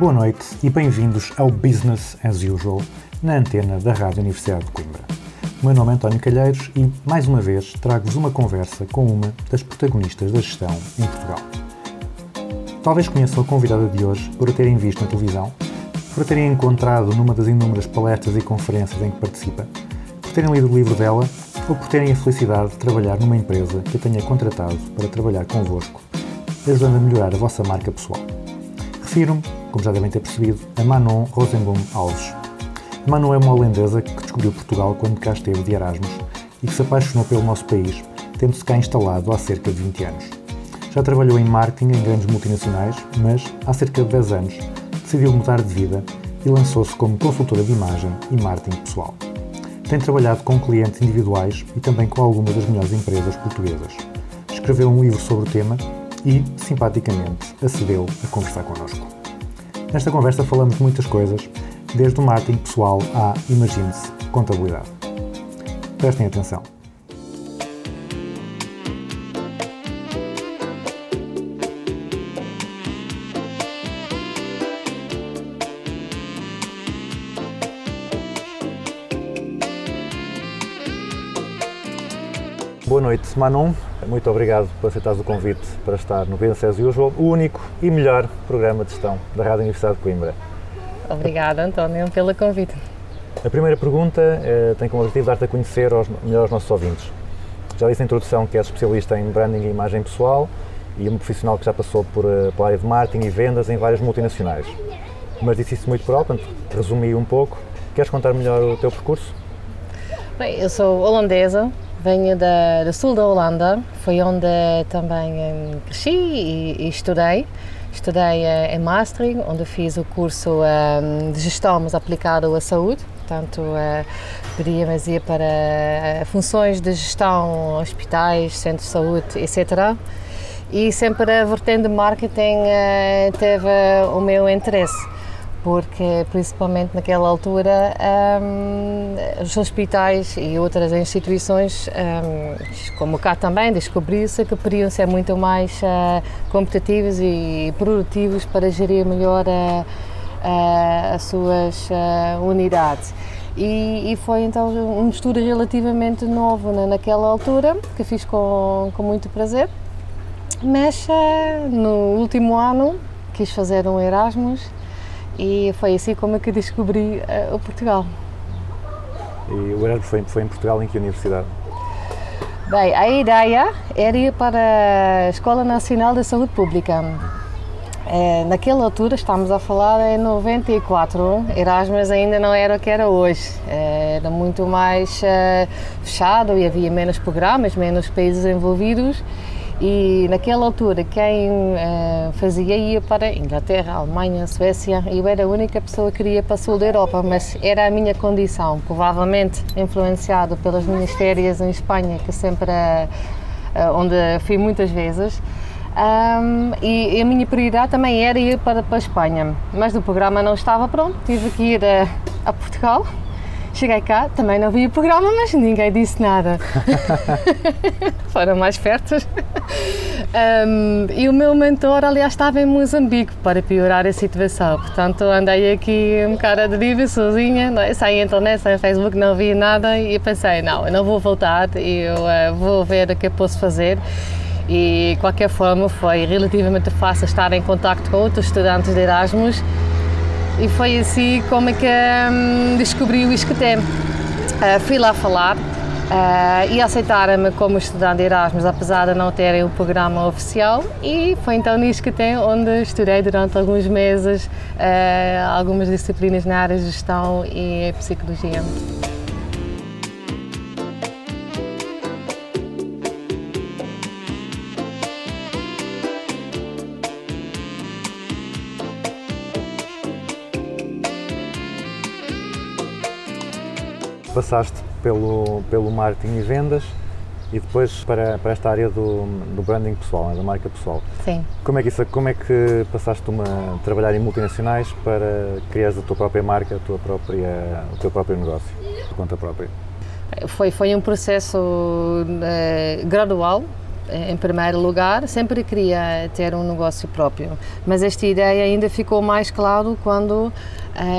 Boa noite e bem-vindos ao Business as Usual, na antena da Rádio Universidade de Coimbra. O meu nome é António Calheiros e, mais uma vez, trago-vos uma conversa com uma das protagonistas da gestão em Portugal. Talvez conheçam a convidada de hoje por a terem visto na televisão, por a terem encontrado numa das inúmeras palestras e conferências em que participa, por terem lido o livro dela ou por terem a felicidade de trabalhar numa empresa que a tenha contratado para trabalhar convosco, ajudando a melhorar a vossa marca pessoal. Refiro-me, como já devem ter percebido, a Manon Rosenblum Alves. A Manon é uma holandesa que descobriu Portugal quando cá esteve de Erasmus e que se apaixonou pelo nosso país, tendo-se cá instalado há cerca de 20 anos. Já trabalhou em marketing em grandes multinacionais, mas há cerca de 10 anos decidiu mudar de vida e lançou-se como consultora de imagem e marketing pessoal. Tem trabalhado com clientes individuais e também com algumas das melhores empresas portuguesas. Escreveu um livro sobre o tema e, simpaticamente, acedeu a conversar connosco. Nesta conversa falamos de muitas coisas, desde o marketing pessoal à, imagine-se, contabilidade. Prestem atenção. Boa noite, Manon. Muito obrigado por aceitares o convite para estar no Business as Usual, o único e melhor programa de gestão da Rádio Universidade de Coimbra. Obrigada, António, pelo convite. A primeira pergunta eh, tem como objetivo dar-te a conhecer aos, melhor aos nossos ouvintes. Já disse na introdução que és especialista em branding e imagem pessoal e um profissional que já passou por, eh, pela área de marketing e vendas em várias multinacionais. Mas disse isso muito alto, portanto, resumi um pouco. Queres contar melhor o teu percurso? Bem, eu sou holandesa, venho da, do sul da Holanda, foi onde também eh, cresci e, e estudei. Estudei eh, em Maastricht, onde fiz o curso eh, de gestão, mas aplicado à saúde. Portanto, eh, podíamos ir para eh, funções de gestão, hospitais, centros de saúde, etc. E sempre a vertente de marketing eh, teve o meu interesse porque principalmente naquela altura hum, os hospitais e outras instituições, hum, como cá também, descobriu-se que podiam ser muito mais uh, competitivos e produtivos para gerir melhor uh, uh, as suas unidades. E, e, foi então um estudo relativamente novo na, naquela altura, que fiz com, com muito prazer, mas no último ano quis fazer um Erasmus e foi assim como é que descobri uh, o Portugal. E o Erasmus foi, foi em Portugal, em que universidade? Bem, a ideia era ir para a Escola Nacional de Saúde Pública. É, naquela altura, estamos a falar em 94, Erasmus ainda não era o que era hoje. É, era muito mais uh, fechado e havia menos programas, menos países envolvidos. E naquela altura, quem uh, fazia ia para Inglaterra, Alemanha, Suécia. Eu era a única pessoa que iria para o sul da Europa, mas era a minha condição, provavelmente influenciado pelas minhas férias em Espanha, que sempre uh, onde fui muitas vezes. Um, e, e, a minha prioridade também era ir para, para a Espanha, mas o programa não estava pronto, tive que ir a, a Portugal. Cheguei cá, também não vi o programa, mas ninguém disse nada. Foram mais perto. Um, e o meu mentor, aliás, estava em Moçambique para piorar a situação. Portanto, andei aqui um bocado a deriva sozinha, não é? sem internet, sem Facebook, não vi nada e pensei: não, eu não vou voltar, eu uh, vou ver o que eu posso fazer e de qualquer forma foi relativamente fácil estar em contato com outros estudantes de Erasmus e foi assim como é que hum, descobri o ISCTEM. Uh, fui lá falar uh, e aceitaram-me como estudante de Erasmus, apesar de não terem o programa oficial e foi então no ISCTEM onde estudei durante alguns meses uh, algumas disciplinas na área de gestão e psicologia. Passaste pelo, pelo marketing e vendas e depois para, para esta área do, do branding pessoal, né, da marca pessoal. Sim. Como é que, isso, como é que passaste uma, a trabalhar em multinacionais para criares a tua própria marca, a tua própria, o teu próprio negócio, por conta própria? Foi, foi um processo eh, gradual. Em primeiro lugar, sempre queria ter um negócio próprio, mas esta ideia ainda ficou mais claro quando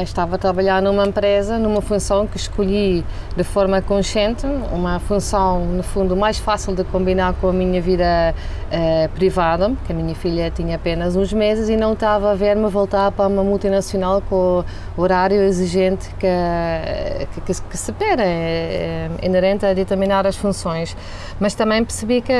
estava a trabalhar numa empresa, numa função que escolhi de forma consciente, uma função, no fundo, mais fácil de combinar com a minha vida eh, privada, porque a minha filha tinha apenas uns meses e não estava a ver-me voltar para uma multinacional com o horário exigente que, que, que se- espera, é, é inerente a determinadas funções. Mas também percebi que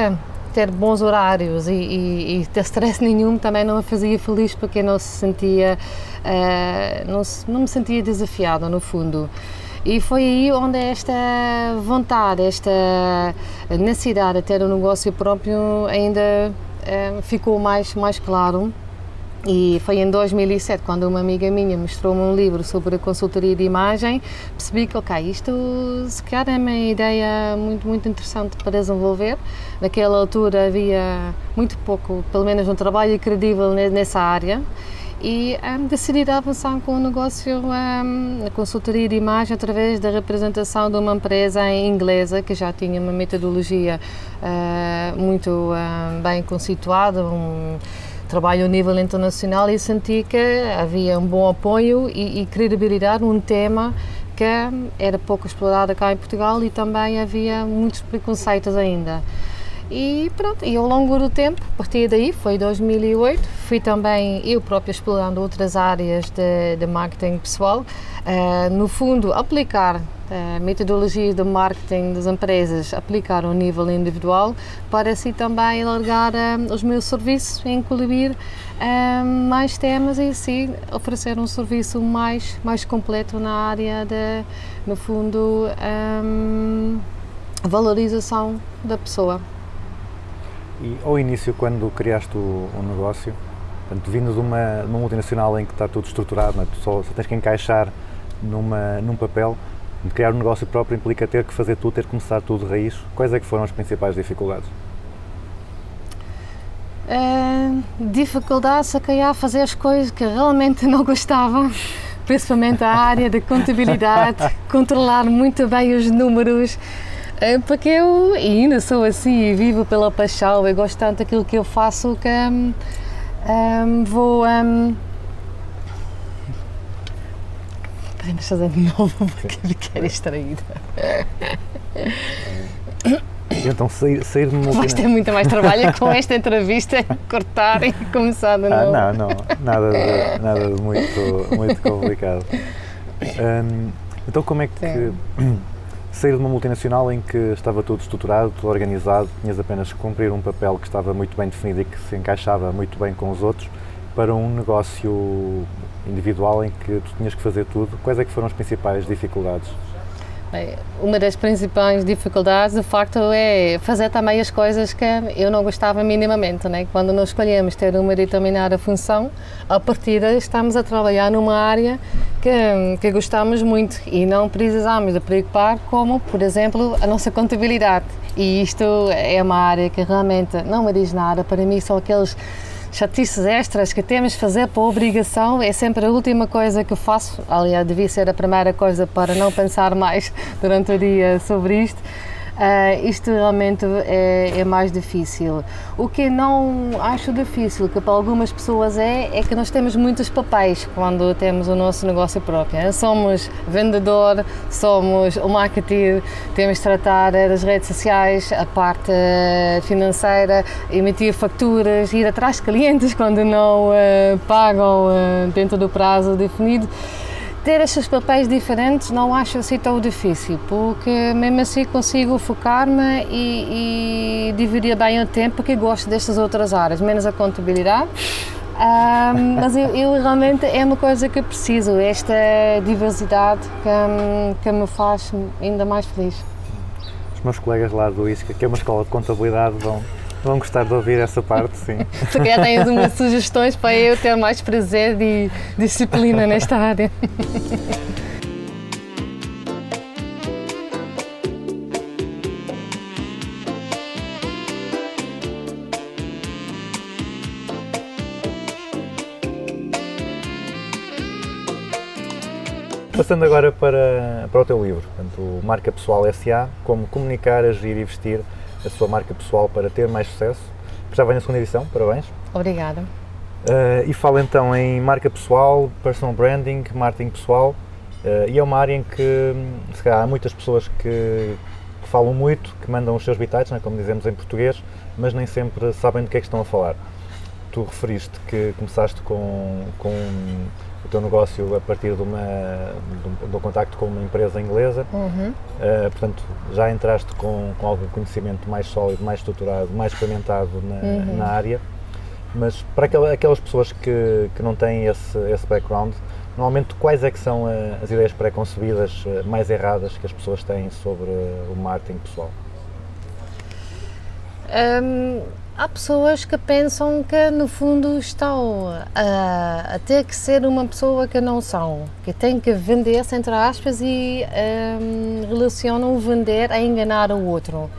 ter bons horários e, e, e ter stress nenhum também não me fazia feliz porque não se sentia, eh, não, se- não me sentia desafiada no fundo. E foi aí onde esta vontade, esta necessidade de ter um negócio próprio ainda eh, ficou mais, mais claro. E foi em 2007, quando uma amiga minha mostrou-me um livro sobre a consultoria de imagem, percebi que, ok, isto se calhar é uma ideia muito, muito interessante para desenvolver. Naquela altura havia muito pouco, pelo menos um trabalho credível ne- nessa área. E um, avançar com o negócio um, na consultoria de imagem através da representação de uma empresa em inglesa que já tinha uma metodologia ah, muito ah, bem conceituada, um, trabalho a nível internacional e senti que havia um bom apoio e, e credibilidade num tema que era pouco explorado cá em Portugal e também havia muitos preconceitos ainda. E pronto, e ao longo do tempo, a partir daí, foi 2008, fui também eu própria explorando outras áreas de, de marketing pessoal. Eh, no fundo, aplicar metodologias de marketing das empresas, aplicar ao nível individual, para assim também alargar eh, os meus serviços e incluir eh, mais temas e assim oferecer um serviço mais, mais completo na área de, no fundo, eh, valorização da pessoa. E ao início, quando criaste o, negócio, portanto, vindo de uma, numa multinacional em que está tudo estruturado, é? só, só tens que encaixar numa, num papel, de criar um negócio próprio implica ter que fazer tudo, ter que começar tudo de raiz. Quais é que foram as principais dificuldades? Uh, dificuldades a calhar fazer as coisas que realmente não gostava, principalmente a área da contabilidade, controlar muito bem os números, uh, porque eu ainda sou assim e vivo pela paixão, eu gosto tanto daquilo que eu faço que um, um, vou. Um, Podemos fazer de novo porque fiquei distraída. E então sair, sair de uma Vais ter muito mais trabalho com esta entrevista, cortar e começar de Ah, novo. não, não, nada de, nada de muito, muito complicado. Hum, então, como é que Sim. sair de uma multinacional em que estava tudo estruturado, tudo organizado, tinhas apenas que cumprir um papel que estava muito bem definido e que se encaixava muito bem com os outros, para um negócio individual em que tu tinhas que fazer tudo, quais é que foram as principais dificuldades? Bem, Uma das principais dificuldades, de facto, é fazer também as coisas que eu não gostava minimamente. Né? Quando nós escolhemos ter uma determinada função, a partir estamos a trabalhar numa área que, que gostamos muito e não precisamos de preocupar como, por exemplo, a nossa contabilidade. E isto é uma área que realmente não me diz nada. Para mim, são aqueles chatices extras que temos de fazer por obrigação é sempre a última coisa que faço. Aliás, devia ser a primeira coisa para não pensar mais durante o dia sobre isto. Ah, isto realmente é, é mais difícil. O que não acho difícil, que para algumas pessoas é, é que nós temos muitos papéis quando temos o nosso negócio próprio. né? Somos vendedor, somos o marketing, temos de tratar das redes sociais, a parte financeira, emitir facturas, ir atrás de clientes quando não ah, pagam ah, dentro do prazo definido. Ter estes papéis diferentes não acho assim tão difícil, porque mesmo assim consigo focar-me e, e dividir bem o tempo, porque gosto destas outras áreas, menos a contabilidade. Ah, mas eu, eu realmente é uma coisa que preciso, esta diversidade que, que me faz ainda mais feliz. Os meus colegas lá do ISCA, que é uma escola de contabilidade, vão, Vão gostar de ouvir essa parte, sim. Se calhar tens algumas sugestões para eu ter mais prazer e disciplina nesta área. Passando agora para, para o teu livro, portanto, Marca Pessoal SA, como comunicar, agir e vestir a sua marca pessoal para ter mais sucesso, que já vem na segunda edição, parabéns. Obrigada. Uh, e fala então em marca pessoal, personal branding, marketing pessoal, uh, e é uma área em que hum, se calhar, há muitas pessoas que, que falam muito, que mandam os seus bitites, né, como dizemos em português, mas nem sempre sabem do que é que estão a falar. Tu referiste que começaste com, com teu negócio a partir de, uma, de, um, de um contacto com uma empresa inglesa, Uhum. uh, portanto já entraste com, com algum conhecimento mais sólido, mais estruturado, mais experimentado na, na área, mas para aquela- aquelas pessoas que, que não têm esse, esse background, normalmente quais é que são as ideias pré-concebidas uh, mais erradas que as pessoas têm sobre o marketing pessoal? Hum, há pessoas que pensam que no fundo estão a, a ter que ser uma pessoa que não são, que tem que vender-se entre aspas e hum, relacionam vender a enganar o outro.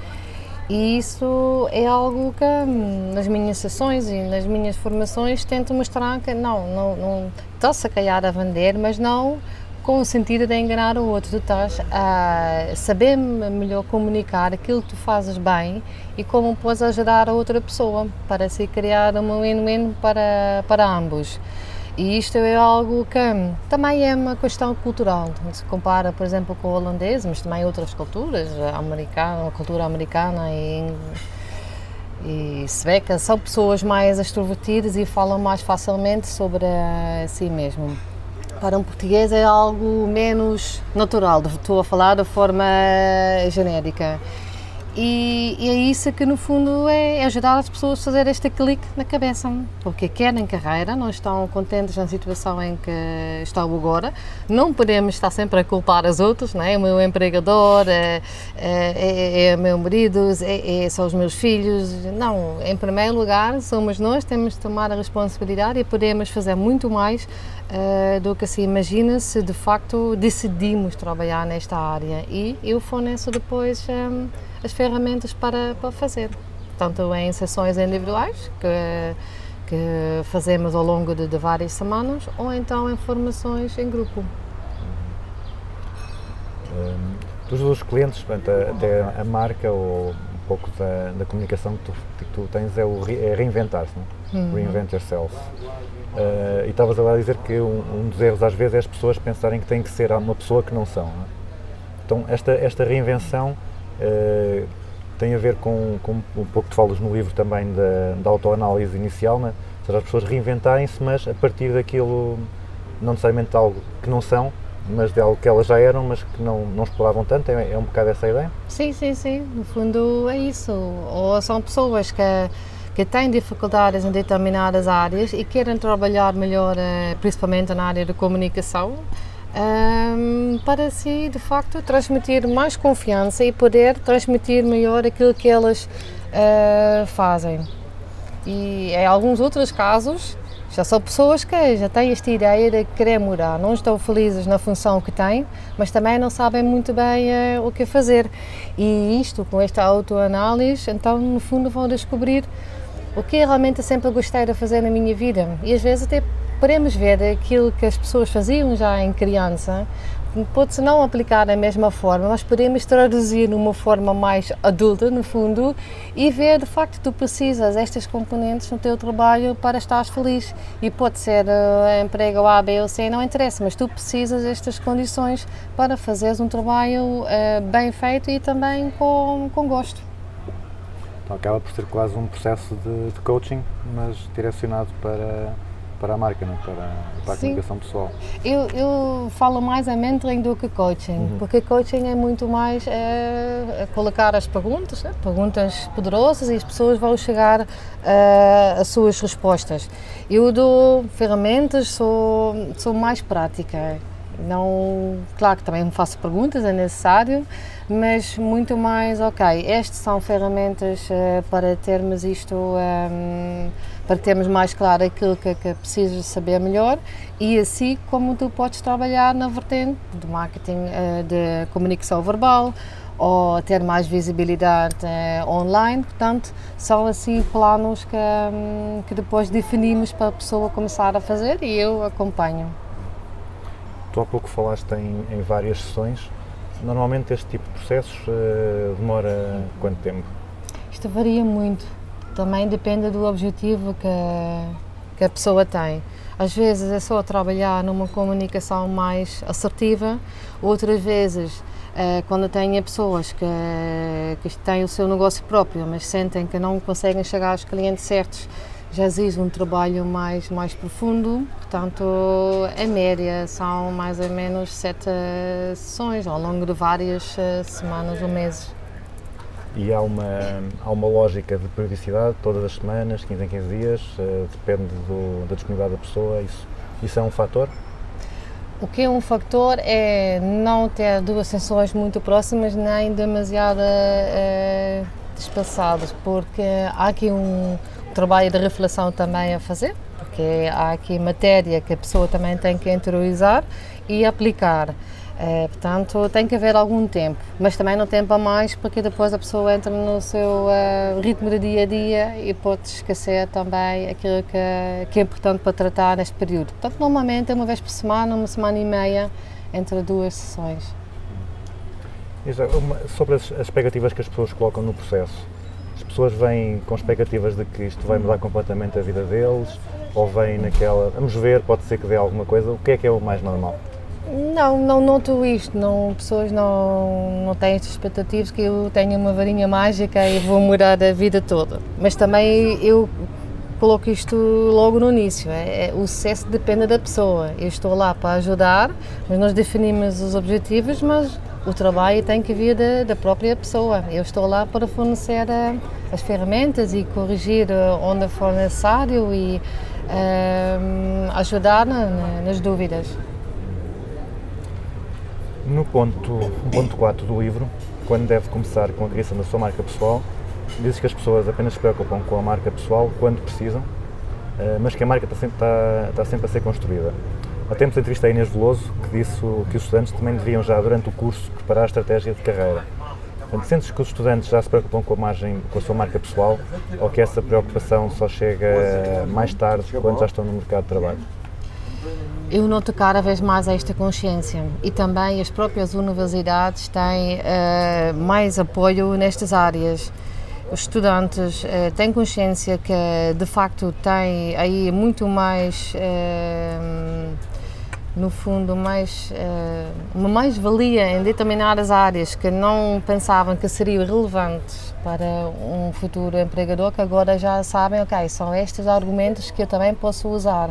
E isso é algo que hum, nas minhas sessões e nas minhas formações tento mostrar que não, não, não está-se a calhar a vender, mas não com o sentido de enganar o outro. Tu estás a saber melhor comunicar aquilo que tu fazes bem e como podes ajudar a outra pessoa para se criar um win-win para, para ambos. E isto é algo que também é uma questão cultural. Se compara, por exemplo, com o holandês, mas também outras culturas, americana, a cultura americana e, e sueca, são pessoas mais extrovertidas e falam mais facilmente sobre si mesmo. Para um português é algo menos natural, estou a falar de forma genérica. E, e é isso que, no fundo, é ajudar as pessoas a fazer este clique na cabeça. Porque querem carreira, não estão contentes na situação em que estão agora. Não podemos estar sempre a culpar os outros, não é? O meu empregador, é, é, é o meu marido, é, é, são os meus filhos. Não, em primeiro lugar, somos nós, temos de tomar a responsabilidade e podemos fazer muito mais eh, do que se imagina se de facto decidimos trabalhar nesta área. E eu forneço depois em, as ferramentas para, para fazer, tanto em sessões individuais, que, que fazemos ao longo de, de várias semanas, ou então em formações em grupo. Um, dos clientes, portanto, até a marca ou um pouco da, da comunicação que tu, que tu tens é, o é reinventar-se, não? reinvent yourself. Uh, e estavas agora a dizer que um, um dos erros às vezes é as pessoas pensarem que têm que ser uma pessoa que não são. não é? Então esta, esta reinvenção uh, tem a ver com, com um pouco que falas no livro também da, da autoanálise inicial, não é? ou seja, as pessoas reinventarem-se, mas a partir daquilo, não necessariamente de algo que não são, mas de algo que elas já eram, mas que não, não exploravam tanto, é, é um bocado essa ideia? Sim, sim, sim. No fundo é isso. Ou são pessoas que, que têm dificuldades em determinadas áreas e querem trabalhar melhor, eh, principalmente na área de comunicação, ehm, para si, de facto, transmitir mais confiança e poder transmitir melhor aquilo que elas eh, fazem. E em alguns outros casos, já são pessoas que já têm esta ideia de querer mudar, não estão felizes na função que têm, mas também não sabem muito bem eh, o que fazer. E isto, com esta autoanálise, então no fundo vão descobrir o que realmente sempre gostei de fazer na minha vida. E às vezes até podemos ver aquilo que as pessoas faziam já em criança, pode-se não aplicar da mesma forma, mas podemos traduzir numa forma mais adulta, no fundo, e ver de facto tu precisas destas componentes no teu trabalho para estares feliz. E pode ser uh, emprego A, B ou C, não interessa, mas tu precisas destas condições para fazeres um trabalho uh, bem feito e também com, com gosto. Então acaba por ser quase um processo de, de coaching, mas direcionado para, para a marca, não é? para, para a comunicação pessoal. Eu, eu falo mais a mentoring do que coaching, porque coaching é muito mais eh, colocar as perguntas, né? perguntas poderosas e as pessoas vão chegar eh, às suas respostas. Eu dou ferramentas, sou, sou mais prática. Não, claro que também faço perguntas, é necessário, mas muito mais, ok, estas são ferramentas eh, para termos isto, ehm, para termos mais claro aquilo que, que precisas saber melhor e assim como tu podes trabalhar na vertente de marketing, eh, de comunicação verbal ou ter mais visibilidade eh, online, portanto, são assim planos que, hum, que depois definimos para a pessoa começar a fazer e eu acompanho. Tu há pouco falaste em, em várias sessões. Normalmente este tipo de processos eh, demora quanto tempo? Isto varia muito. Também depende do objetivo que, que a pessoa tem. Às vezes é só trabalhar numa comunicação mais assertiva, outras vezes, eh, quando tenha pessoas que, que têm o seu negócio próprio, mas sentem que não conseguem chegar aos clientes certos, já exige um trabalho mais, mais profundo. Portanto, em média, são mais ou menos sete sessões ao longo de várias eh, semanas ou meses. E há uma, há uma lógica de periodicidade, todas as semanas, 15 em 15 dias, eh, depende do- da disponibilidade da pessoa, isso, isso é um fator? O que é um factor é não ter duas sessões muito próximas nem demasiado eh, despaçadas, porque há aqui um trabalho de reflexão também a fazer, porque há aqui matéria que a pessoa também tem que interiorizar e aplicar. Eh, portanto, tem que haver algum tempo, mas também não tempo a mais, porque depois a pessoa entra no seu eh, ritmo de dia a dia e pode esquecer também aquilo que, que é importante para tratar neste período. Portanto, normalmente é uma vez por semana, uma semana e meia, entre duas sessões. Sobre as expectativas que as pessoas colocam no processo, as pessoas vêm com expectativas de que isto vai mudar completamente a vida deles, ou vêm naquela, vamos ver, pode ser que dê alguma coisa, o que é que é o mais normal? Não, não noto isto. Não, pessoas não, não têm estas expectativas que eu tenho uma varinha mágica e vou mudar a vida toda. Mas também eu coloco isto logo no início. É, é- o sucesso depende da pessoa. Eu estou lá para ajudar, mas nós definimos os objetivos, mas o trabalho tem que vir da, da própria pessoa. Eu estou lá para fornecer eh, as ferramentas e corrigir eh, onde for necessário e eh, ajudar na- nas dúvidas. No ponto, no ponto 4 do livro, quando deve começar com a criação da sua marca pessoal, dizes que as pessoas apenas se preocupam com a marca pessoal quando precisam, eh, mas que a marca está sempre, está, está sempre a ser construída. Há tempos entrevistei a Inês Veloso, que disse que os estudantes também deviam já, durante o curso, preparar a estratégia de carreira. Portanto, sentes que os estudantes já se preocupam com a, margem, com a sua marca pessoal ou que essa preocupação só chega mais tarde, quando já estão no mercado de trabalho? Eu noto cada vez mais esta consciência e também as próprias universidades têm eh, mais apoio nestas áreas. Os estudantes eh, têm consciência que de facto têm aí muito mais, eh, no fundo, mais, uma mais-valia em determinadas áreas que não pensavam que seriam relevantes para um futuro empregador, que agora já sabem, ok, são estes argumentos que eu também posso usar.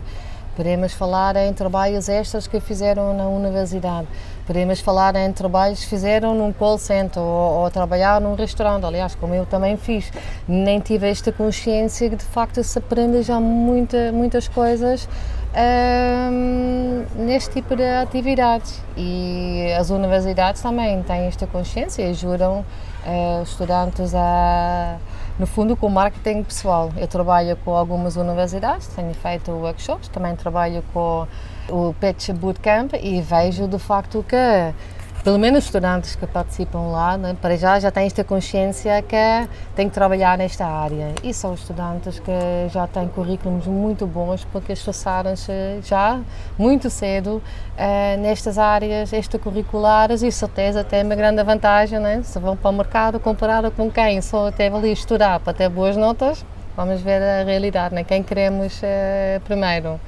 Podemos falar em trabalhos extras que fizeram na universidade. Podemos falar em trabalhos que fizeram num call center ou, ou trabalhar num restaurante. Aliás, como eu também fiz. Nem tive esta consciência que de facto se aprende já muita, muitas coisas hum, neste tipo de atividades. E as universidades também têm esta consciência e ajudam eh, os estudantes a no fundo com marketing pessoal. Eu trabalho com algumas universidades, tenho feito workshops, também trabalho com o Pitch Bootcamp e vejo de facto que pelo menos os estudantes que participam lá, né, para já já têm esta consciência que têm que trabalhar nesta área. E são estudantes que já têm currículos muito bons porque esforçaram-se já muito cedo eh, nestas áreas extracurriculares e certeza tem uma grande vantagem, né? se vão para o mercado comparado com quem só teve ali estudar para ter boas notas, vamos ver a realidade, né? quem queremos eh, primeiro.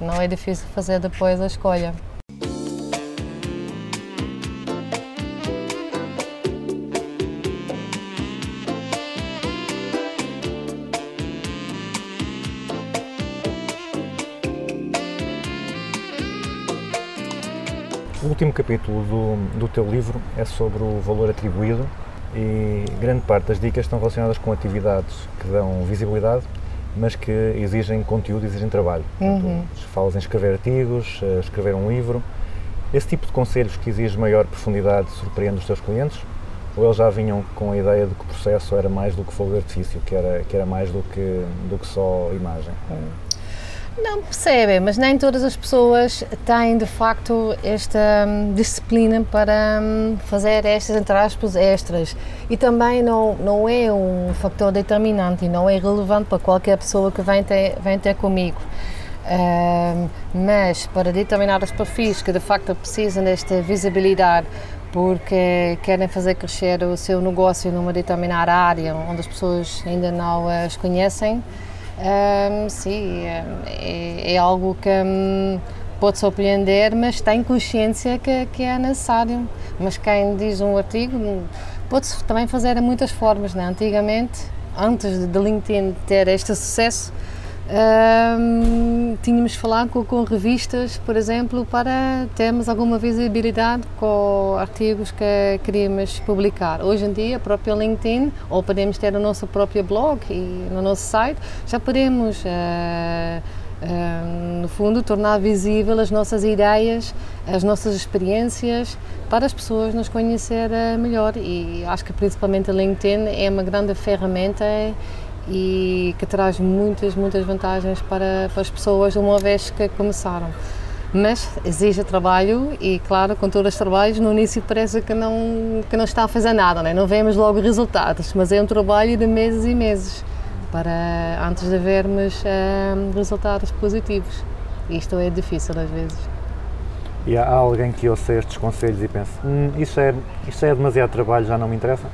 Não é difícil fazer depois a escolha. Último capítulo do, do teu livro é sobre o valor atribuído e grande parte das dicas estão relacionadas com atividades que dão visibilidade, mas que exigem conteúdo, exigem trabalho. Portanto, falas em escrever artigos, eh, escrever um livro. Esse tipo de conselhos que exige maior profundidade surpreende os teus clientes? Ou eles já vinham com a ideia de que o processo era mais do que fogo de artifício, que era, que era mais do que, do que só imagem? Não percebem, mas nem todas as pessoas têm de facto esta hum, disciplina para hum, fazer estas, entre aspas, extras. E também não, não é um fator determinante e não é relevante para qualquer pessoa que vem ter, vem ter comigo. Ahm, mas para determinados perfis que de facto precisam desta visibilidade porque querem fazer crescer o seu negócio numa determinada área onde as pessoas ainda não as conhecem, ahm, sim, é, é algo que hum, pode surpreender, mas tem consciência que, que é necessário. Mas quem diz um artigo hum, pode-se também fazer de muitas formas. Né? Antigamente, antes de LinkedIn ter este sucesso, hum, tínhamos falar com, com revistas, por exemplo, para termos alguma visibilidade com artigos que queríamos publicar. Hoje em dia, a própria LinkedIn, ou podemos ter o nosso próprio blog e no nosso site, já podemos, eh, eh, no fundo, tornar visível as nossas ideias, as nossas experiências, para as pessoas nos conhecerem melhor. E acho que principalmente a LinkedIn é uma grande ferramenta e que traz muitas, muitas vantagens para, para as pessoas uma vez que começaram. Mas exige trabalho e, claro, com todos os trabalhos, no início parece que não, que não está a fazer nada, né? não vemos logo resultados, mas é um trabalho de meses e meses para antes de vermos hum, resultados positivos. Isto é difícil às vezes. E há alguém que ouça estes conselhos e pense, "Hum, isso, é, isso é demasiado trabalho, já não me interessa?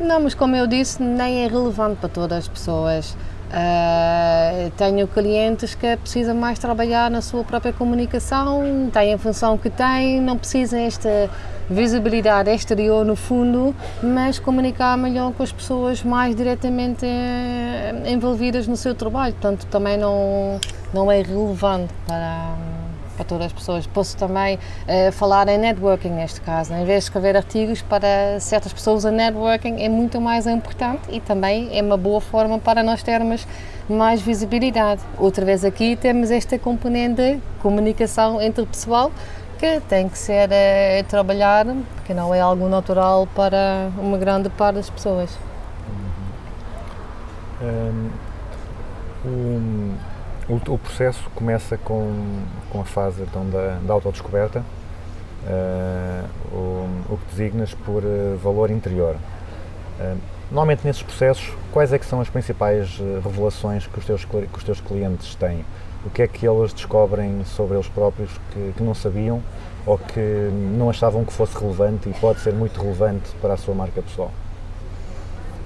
Não, mas como eu disse, nem é relevante para todas as pessoas. Ah, tenho clientes que precisam mais trabalhar na sua própria comunicação, têm a função que têm, não precisam esta visibilidade exterior no fundo, mas comunicar melhor com as pessoas mais diretamente eh, envolvidas no seu trabalho. Portanto, também não, não é relevante para, para todas as pessoas. Posso também eh, falar em networking neste caso. Em vez de escrever artigos para certas pessoas, a networking é muito mais importante e também é uma boa forma para nós termos mais visibilidade. Outra vez aqui temos esta componente de comunicação interpessoal que tem que ser eh, trabalhada, porque não é algo natural para uma grande parte das pessoas. Hum, o, o, o processo começa com, com a fase então, da, da autodescoberta, uh, o, o que designas por uh, valor interior. Uh, normalmente nesses processos, quais é que são as principais revelações que os, teus, que os teus clientes têm? O que é que eles descobrem sobre eles próprios que, que não sabiam ou que não achavam que fosse relevante e pode ser muito relevante para a sua marca pessoal?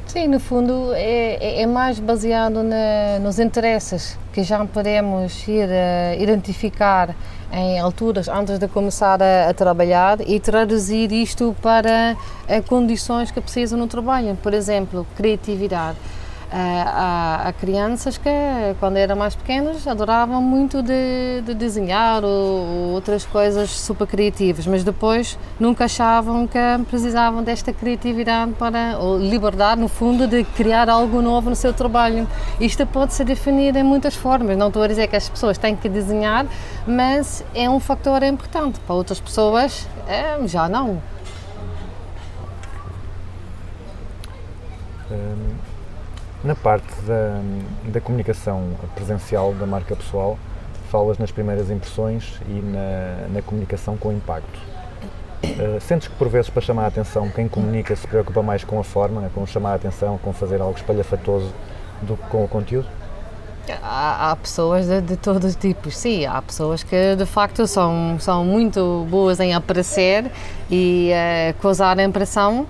Sim, no fundo é, é- é mais baseado na- nos interesses que já podemos ir a identificar em alturas antes de começar a, a trabalhar e traduzir isto para eh, condições que precisam no trabalho. Por exemplo, criatividade. Ah, há, há crianças que, quando eram mais pequenas, adoravam muito de, de desenhar ou, ou outras coisas super criativas, mas depois nunca achavam que precisavam desta criatividade para, ou liberdade, no fundo, de criar algo novo no seu trabalho. Isto pode ser definido em muitas formas. Não estou a dizer que as pessoas têm que desenhar, mas é um fator importante. Para outras pessoas, eh, já não. Hum, Na parte da, da comunicação presencial da marca pessoal, falas nas primeiras impressões e na, na comunicação com impacto. Uh, sentes que por vezes para chamar a atenção quem comunica se preocupa mais com a forma, né, com chamar a atenção, com fazer algo espalhafatoso do que com o conteúdo? Há, há pessoas de, de todos os tipos, sim, há pessoas que de facto são, são muito boas em aparecer e eh, causar impressão,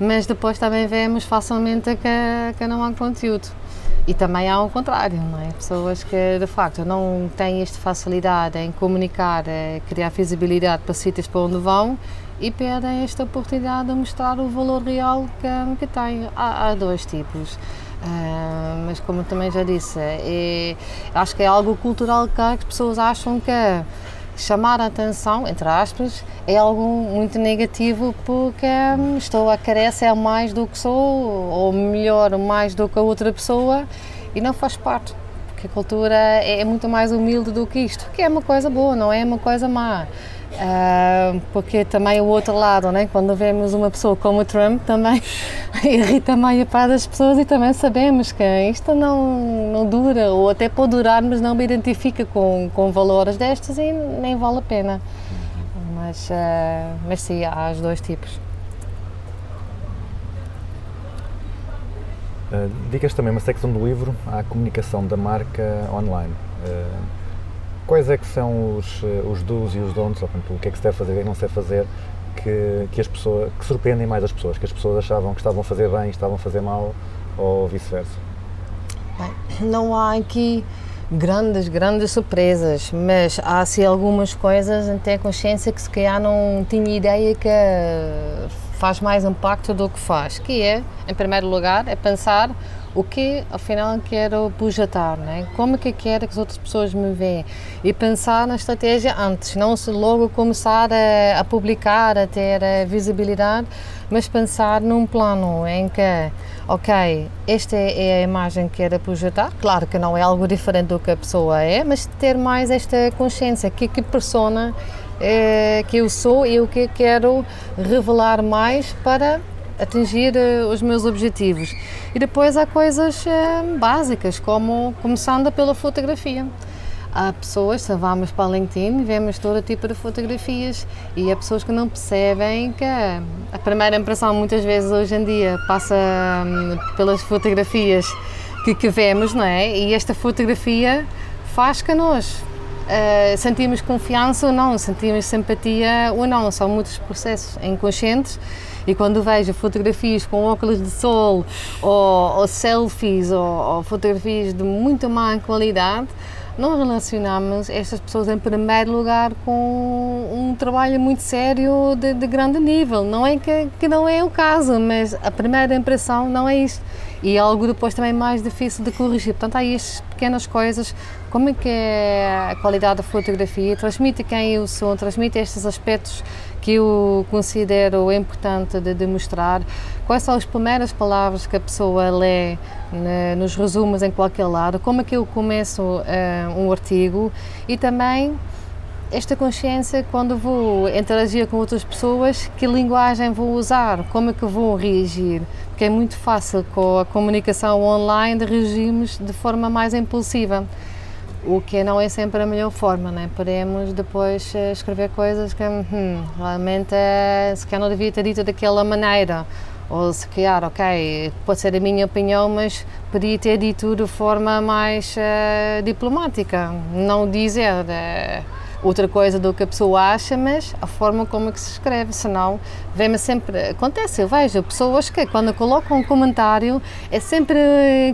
mas depois também vemos facilmente que, que não há conteúdo. E também há o contrário, não é? Pessoas que de facto não têm esta facilidade em comunicar, eh, criar visibilidade para sítios para onde vão e perdem esta oportunidade de mostrar o valor real que, que têm. Há, há dois tipos. Ah, mas como também já disse, é, acho que é algo cultural que as pessoas acham que chamar a atenção, entre aspas, é algo muito negativo porque hum, estou a ser mais do que sou, ou melhor, mais do que a outra pessoa, e não faz parte. Porque a cultura é, é muito mais humilde do que isto, que é uma coisa boa, não é uma coisa má. Ah, porque também o outro lado, né? quando vemos uma pessoa como Trump, também irrita a maior parte das pessoas e também sabemos que isto não, não dura, ou até pode durar, mas não me identifica com, com valores destes e nem vale a pena. Mas, ah, mas sim, há os dois tipos. Uh, dedicas também uma secção do livro à comunicação da marca online. Eh, quais é que são os, eh, os do's e os don'ts, ou, portanto, o que é que se deve fazer, o que é não se deve fazer, que, que as pessoas, que surpreendem mais as pessoas, que as pessoas achavam que estavam a fazer bem, estavam a fazer mal, ou vice-versa? Não há aqui grandes, grandes surpresas, mas há assim algumas coisas até consciência que se calhar não tinha ideia que faz mais impacto do que faz, que é, em primeiro lugar, é pensar o que afinal quero projetar, né? como é que quero que as outras pessoas me veem e pensar na estratégia antes, não se logo começar a, a publicar, a ter a visibilidade, mas pensar num plano em que, ok, esta é a imagem que quero projetar, claro que não é algo diferente do que a pessoa é, mas ter mais esta consciência, que, que persona é, que eu sou e o que quero revelar mais para atingir uh, os meus objetivos. E depois há coisas uh, básicas, como começando pela fotografia. Há pessoas, se vamos para o LinkedIn, vemos todo tipo de fotografias e há pessoas que não percebem que a primeira impressão muitas vezes hoje em dia passa um, pelas fotografias que, que vemos, não é? E esta fotografia faz que nós Uh, sentimos confiança ou não, sentimos simpatia ou não, são muitos processos inconscientes e quando vejo fotografias com óculos de sol ou, ou selfies ou, ou, fotografias de muito má qualidade, não relacionamos estas pessoas em primeiro lugar com um trabalho muito sério de, de grande nível. Não é que, que não é o caso, mas a primeira impressão não é isto. E é algo depois também mais difícil de corrigir. Portanto, há estas pequenas coisas, como é que é a qualidade da fotografia, transmite quem eu sou, transmite estes aspectos que eu considero importante de demonstrar, quais são as primeiras palavras que a pessoa lê né, nos resumos em qualquer lado, como é que eu começo uh, um artigo? E também esta consciência quando vou interagir com outras pessoas, que linguagem vou usar, como é que vou reagir, porque é muito fácil com a comunicação online de reagirmos de forma mais impulsiva, o que não é sempre a melhor forma, né? Podemos depois eh, escrever coisas que hum, realmente eh, se calhar não devia ter dito daquela maneira, ou se calhar, ok, pode ser a minha opinião, mas podia ter dito de forma mais uh, diplomática, não dizer... Uh, outra coisa do que a pessoa acha, mas a forma como é que se escreve, senão vem-me sempre, acontece, eu vejo pessoas que quando colocam um comentário é sempre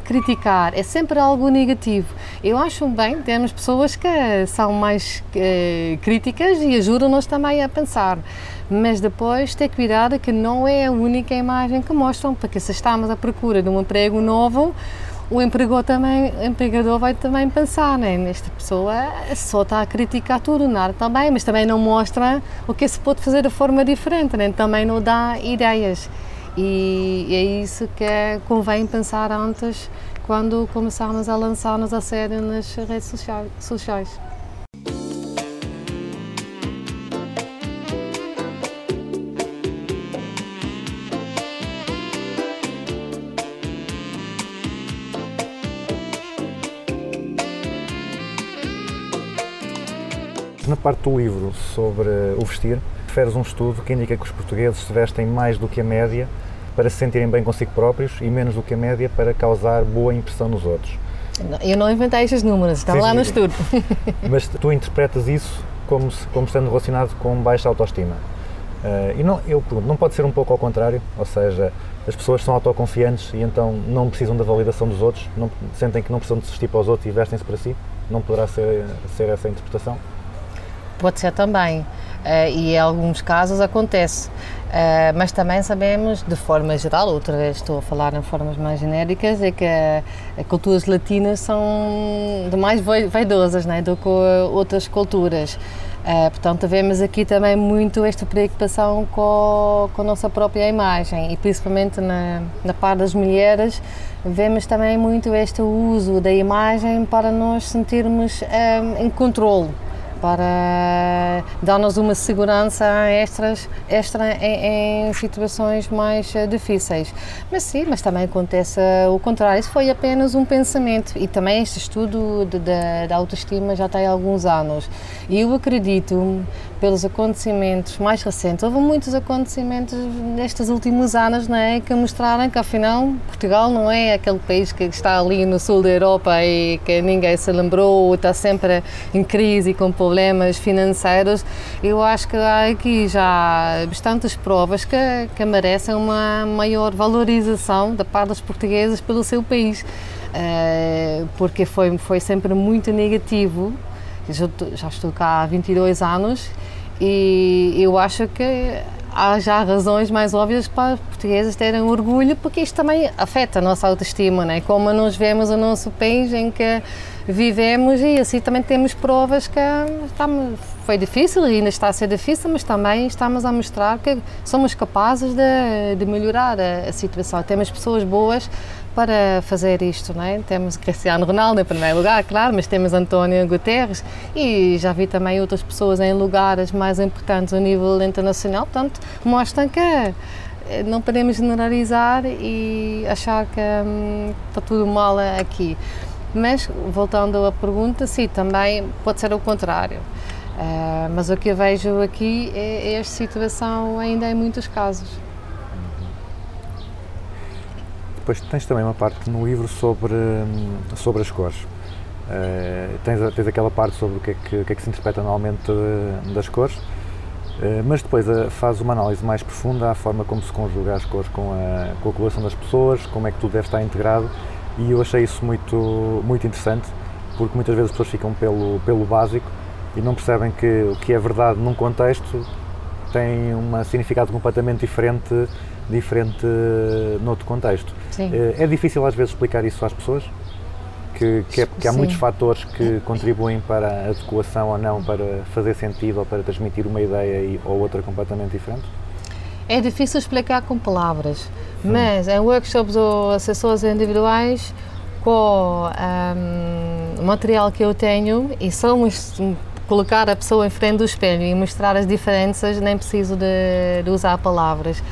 criticar, é sempre algo negativo. Eu acho bem, temos pessoas que são mais eh, críticas e ajudam-nos também a pensar, mas depois ter cuidado que não é a única imagem que mostram, porque se estamos à procura de um emprego novo, o empregador também, o empregador vai também pensar, né? Esta pessoa só está a criticar tudo, nada também, mas também não mostra o que se pode fazer de forma diferente, né? Também não dá ideias. E é isso que convém pensar antes quando começarmos a lançar-nos a sério nas redes sociais. Parte do livro sobre o vestir, referes um estudo que indica que os portugueses se vestem mais do que a média para se sentirem bem consigo próprios e menos do que a média para causar boa impressão nos outros. Eu não inventei estes números, estão Sim, lá sim, no estudo. Mas tu interpretas isso como, como estando relacionado com baixa autoestima. Eh, e não, eu pergunto, não pode ser um pouco ao contrário? Ou seja, as pessoas são autoconfiantes e então não precisam da validação dos outros, não, sentem que não precisam de se vestir para os outros e vestem-se para si? Não poderá ser, ser essa a interpretação? Pode ser também, eh, e em alguns casos acontece. Eh, mas também sabemos, de forma geral, outra vez estou a falar em formas mais genéricas, é que eh, culturas latinas são de mais vai- vaidosas né, do que outras culturas. Eh, portanto, vemos aqui também muito esta preocupação com, com a nossa própria imagem e principalmente na, na parte das mulheres vemos também muito este uso da imagem para nos sentirmos eh, em controle para dar-nos uma segurança extras, extra em, em situações mais eh, difíceis. Mas sim, mas também acontece eh, o contrário. Isso foi apenas um pensamento e também este estudo da autoestima já tem alguns anos. E eu acredito, pelos acontecimentos mais recentes, houve muitos acontecimentos nestes últimos anos não é, que mostraram que afinal Portugal não é aquele país que está ali no sul da Europa e que ninguém se lembrou, está sempre em crise com problemas financeiros. Eu acho que há aqui já bastantes provas que, que merecem uma maior valorização da parte dos portugueses pelo seu país. Eh, porque foi, foi sempre muito negativo eu já, estou cá há 22 anos e eu acho que há já razões mais óbvias para os portugueses terem orgulho, porque isto também afeta a nossa autoestima, né? como nós vemos o nosso país em que vivemos e assim também temos provas que estamos, foi difícil e ainda está a ser difícil, mas também estamos a mostrar que somos capazes de, de melhorar a, a situação. Temos pessoas boas para fazer isto, não é? Temos Cristiano Ronaldo em primeiro lugar, claro, mas temos António Guterres e já vi também outras pessoas em lugares mais importantes a nível internacional, portanto, mostram que eh, não podemos generalizar e achar que hum, está tudo mal aqui. Mas, voltando à pergunta, sim, também pode ser o contrário. Eh, mas o que eu vejo aqui é esta situação ainda em muitos casos. Depois tens também uma parte no livro sobre, hum, sobre as cores. Eh, tens, tens aquela parte sobre o que é que, que, é que se interpreta normalmente eh, das cores, eh, mas depois eh, faz uma análise mais profunda à forma como se conjuga as cores com a, com a colaboração das pessoas, como é que tudo deve estar integrado e eu achei isso muito, muito interessante porque muitas vezes as pessoas ficam pelo, pelo básico e não percebem que o que é verdade num contexto tem um significado completamente diferente, diferente eh, noutro contexto. Sim. Eh, É difícil às vezes explicar isso às pessoas? Que, que, é- que há Sim. muitos fatores que contribuem para a adequação ou não, para fazer sentido ou para transmitir uma ideia e- ou outra completamente diferente? É difícil explicar com palavras, mas em workshops ou sessões individuais, com hum, o material que eu tenho e só colocar a pessoa em frente do espelho e mostrar as diferenças, nem preciso de, de usar palavras.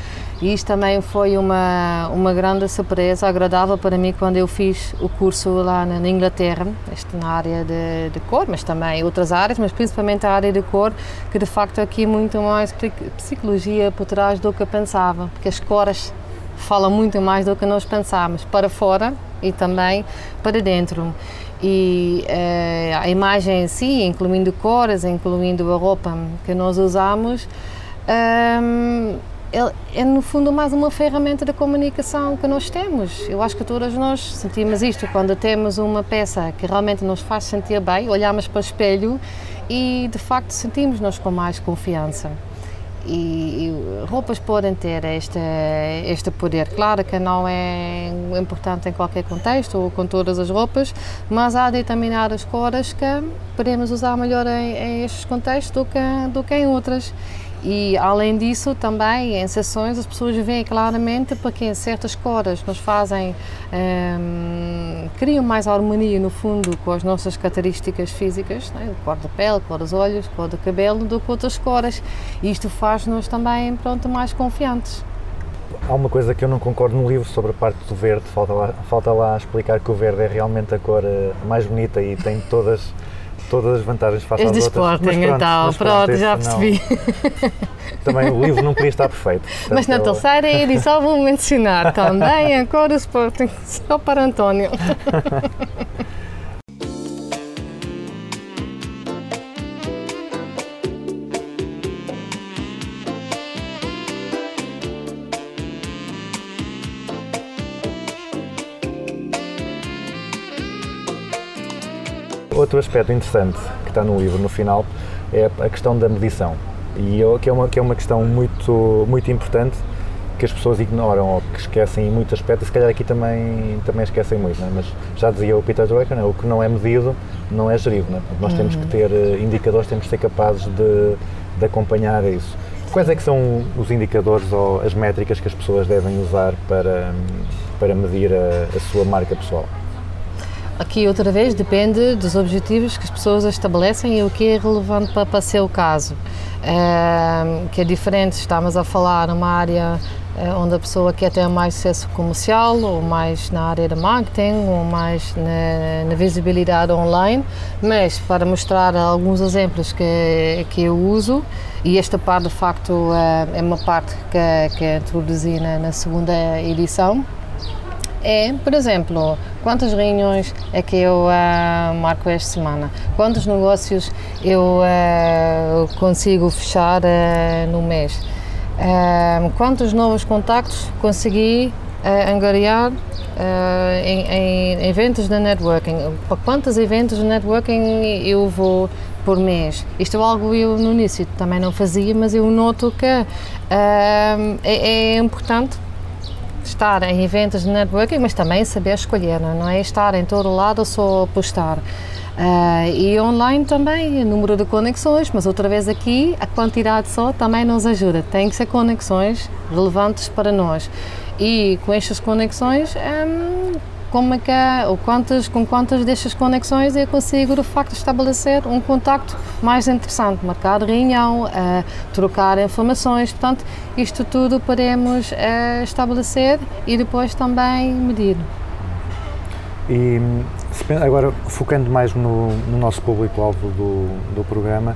E isto também foi uma, uma grande surpresa, agradável para mim quando eu fiz o curso lá na, Inglaterra, este na área de, de cor, mas também outras áreas, mas principalmente a área de cor, que de facto aqui muito mais psic- psicologia por trás do que eu pensava, porque as cores falam muito mais do que nós pensamos, para fora e também para dentro. E eh, a imagem em si, incluindo cores, incluindo a roupa que nós usamos, ele- é no fundo mais uma ferramenta de comunicação que nós temos. Eu acho que todas nós sentimos isto quando temos uma peça que realmente nos faz sentir bem, olhamos para o espelho e de facto sentimos-nos com mais confiança. E, e roupas podem ter este, este poder. Claro que não é importante em qualquer contexto ou com todas as roupas, mas há determinadas cores que podemos usar melhor em, em estes contextos do que, do que em outras. E além disso, também em sessões as pessoas veem claramente porque certas cores nos fazem, hum, criam mais harmonia no fundo com as nossas características físicas, né? cor da pele, cor dos olhos, cor do cabelo, do que outras cores. E isto faz-nos também, pronto, mais confiantes. Há uma coisa que eu não concordo no livro sobre a parte do verde, falta lá, falta lá explicar que o verde é realmente a cor eh, mais bonita e tem todas, todas as vantagens face És às de outras. Mas Sporting, pronto, então, mas pronto, isso já não- percebi. também o livro não podia estar perfeito. Mas na portanto, terceira edição vou mencionar também a cor do Sporting, só para António. Outro aspecto interessante que está no livro, no final, é a questão da medição. E eu- que é uma, que é uma questão muito, muito importante que as pessoas ignoram ou que esquecem em muitos aspectos, e se calhar aqui também, também esquecem muito, é? mas já dizia o Peter Drucker, é? o que não é medido não é gerido. Não é? Nós temos que ter eh, indicadores, temos que ser capazes de, de acompanhar isso. Quais é que são os indicadores ou as métricas que as pessoas devem usar para, para medir a, a sua marca pessoal? Aqui, outra vez, depende dos objetivos que as pessoas estabelecem e o que é relevante para, para seu caso. Ehm, que é diferente, estamos a falar numa área eh, onde a pessoa quer ter mais sucesso comercial, ou mais na área de marketing, ou mais na, na visibilidade online, mas para mostrar alguns exemplos que, que eu uso, e esta parte de facto eh, é uma parte que, que introduzi na, na segunda edição, é, por exemplo, quantas reuniões é que eu uh, marco esta semana? Quantos negócios eu uh, consigo fechar uh, no mês? quantos novos contactos consegui angariar em, em, eventos de networking? Para quantos eventos de networking eu vou por mês? Isto é algo eu no início também não fazia, mas eu noto que é, é importante estar em eventos de networking, mas também saber escolher, não é estar em todo lado só postar. Uh, e online também, o número de conexões, mas outra vez aqui a quantidade só também nos ajuda. Tem que ser conexões relevantes para nós. E com estas conexões, um, como é que é, ou quantas, com quantas destas conexões eu consigo de facto estabelecer um contacto mais interessante, marcar reunião, uh, trocar informações, portanto, isto tudo podemos uh, estabelecer e depois também medir. E agora, focando mais no, no nosso público-alvo do, do programa,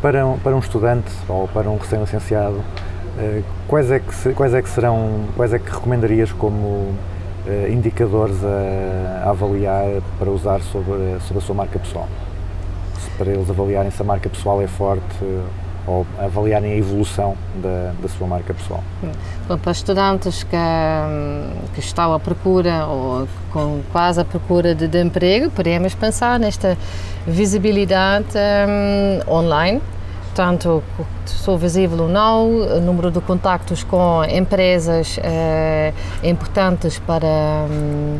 para um, para um estudante ou para um recém-licenciado, uh, quais, é que, quais é que serão, quais é que recomendarias como indicadores a, a, avaliar para usar sobre, sobre a sua marca pessoal? Se para eles avaliarem se a marca pessoal é forte ou avaliarem a evolução da, da sua marca pessoal? Bom, para estudantes que, que estão à procura ou com quase à procura de, de emprego, podemos pensar nesta visibilidade um, online tanto sou visível ou não, o número de contactos com empresas é importantes para, hum,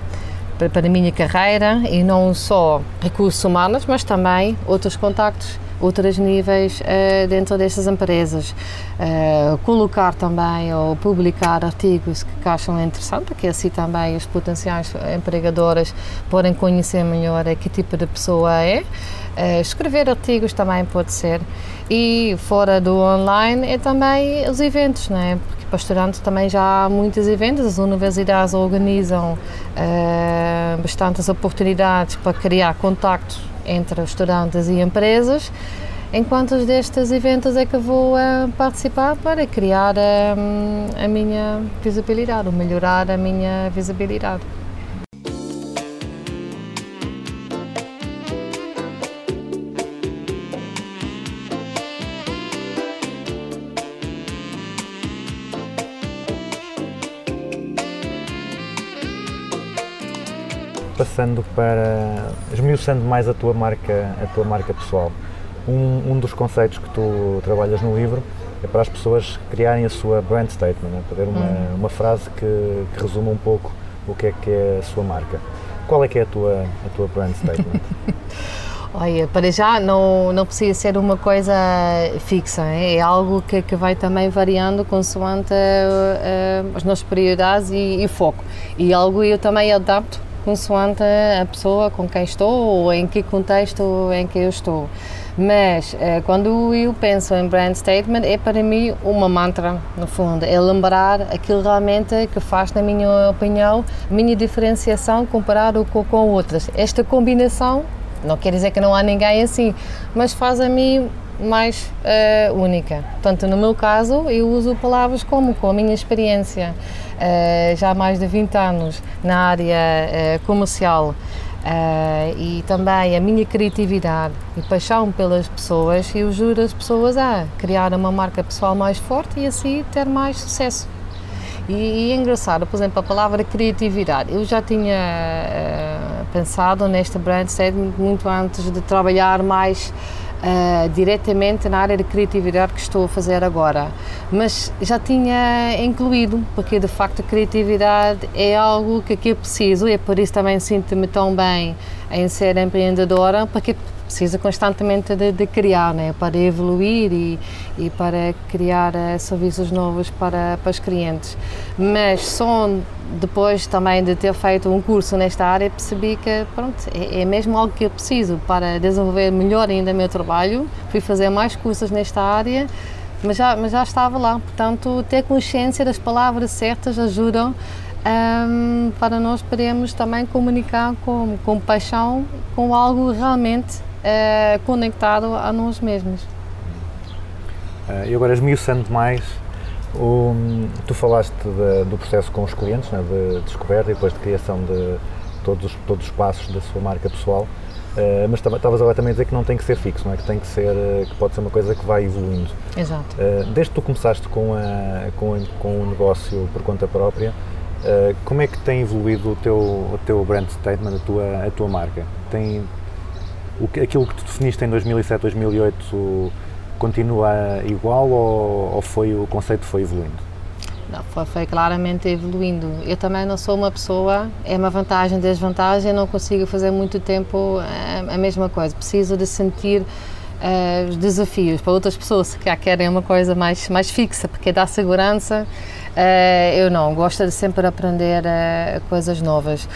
para a minha carreira e não só recursos humanos, mas também outros contactos outros níveis uh, dentro destas empresas. Uh, colocar também ou publicar artigos que acham interessante, porque assim também os potenciais empregadores podem conhecer melhor que tipo de pessoa é. Uh, escrever artigos também pode ser. E fora do online é também os eventos, não é? Porque para estudantes também já há muitos eventos, as universidades organizam uh, bastantes oportunidades para criar contactos entre estudantes e empresas. Em quantos destes eventos é que vou uh, participar para criar a minha visibilidade, ou melhorar a minha visibilidade? Passando para esmiuçando mais a tua marca, a tua marca pessoal. Um, um dos conceitos que tu trabalhas no livro é para as pessoas criarem a sua brand statement, né? para ter uma, uhum. uma frase que, que resuma um pouco o que é que é a sua marca. Qual é que é a tua, a tua brand statement? Olha, para já não, não precisa ser uma coisa fixa, é, é algo que, que vai também variando consoante uh, as nossas prioridades e, e foco. E algo eu também adapto consoante a pessoa com quem estou ou em que contexto em que eu estou. Mas eh, quando eu penso em brand statement, é para mim uma mantra, no fundo. É lembrar aquilo realmente que faz, na minha opinião, minha diferenciação comparado com, com outras. Esta combinação, não quer dizer que não há ninguém assim, mas faz a mim mais uh, única. Portanto, no meu caso, eu uso palavras como com a minha experiência, uh, já há mais de 20 anos na área uh, comercial e também a minha criatividade e paixão pelas pessoas, eu juro as pessoas a criar uma marca pessoal mais forte e assim ter mais sucesso. E, e é engraçado, por exemplo, a palavra criatividade. Eu já tinha pensado nesta brand statement muito antes de trabalhar mais uh, diretamente na área de criatividade que estou a fazer agora, mas já tinha incluído, porque de facto a criatividade é algo que aqui eu preciso e é por isso também sinto-me tão bem em ser empreendedora, porque precisa constantemente de, de criar, né? para evoluir e, e para criar eh, serviços novos para, para os clientes. Mas só depois também de ter feito um curso nesta área percebi que pronto, é, é mesmo algo que eu preciso para desenvolver melhor ainda o meu trabalho. Fui fazer mais cursos nesta área mas já, mas já estava lá. Portanto, ter consciência das palavras certas ajudam ahm, para nós podermos também comunicar com, com paixão, com algo realmente eh, conectado a nós mesmos. Eh, e agora, esmiuçando mais, o- tu falaste da- do processo com os clientes, né, de descoberta e depois de criação de todos os, todos os passos da sua marca pessoal, eh, mas tava- estavas agora também a dizer que não tem que ser fixo, não é? que tem que ser, que pode ser uma coisa que vai evoluindo. Exato. Eh, desde que tu começaste com, a, com, a- com o negócio por conta própria, eh, como é que tem evoluído o teu, o teu brand statement, a tua, a tua marca? Tem, o que- aquilo que tu definiste em 2007, 2008 continua igual ou, ou foi, o conceito foi evoluindo? Não, foi, foi claramente evoluindo. Eu também não sou uma pessoa, é uma vantagem, desvantagem, eu não consigo fazer muito tempo eh, a mesma coisa. Preciso de sentir eh, os desafios. Para outras pessoas que querem uma coisa mais, mais fixa, porque dá segurança, eh, eu não. Gosto de sempre aprender eh, coisas novas.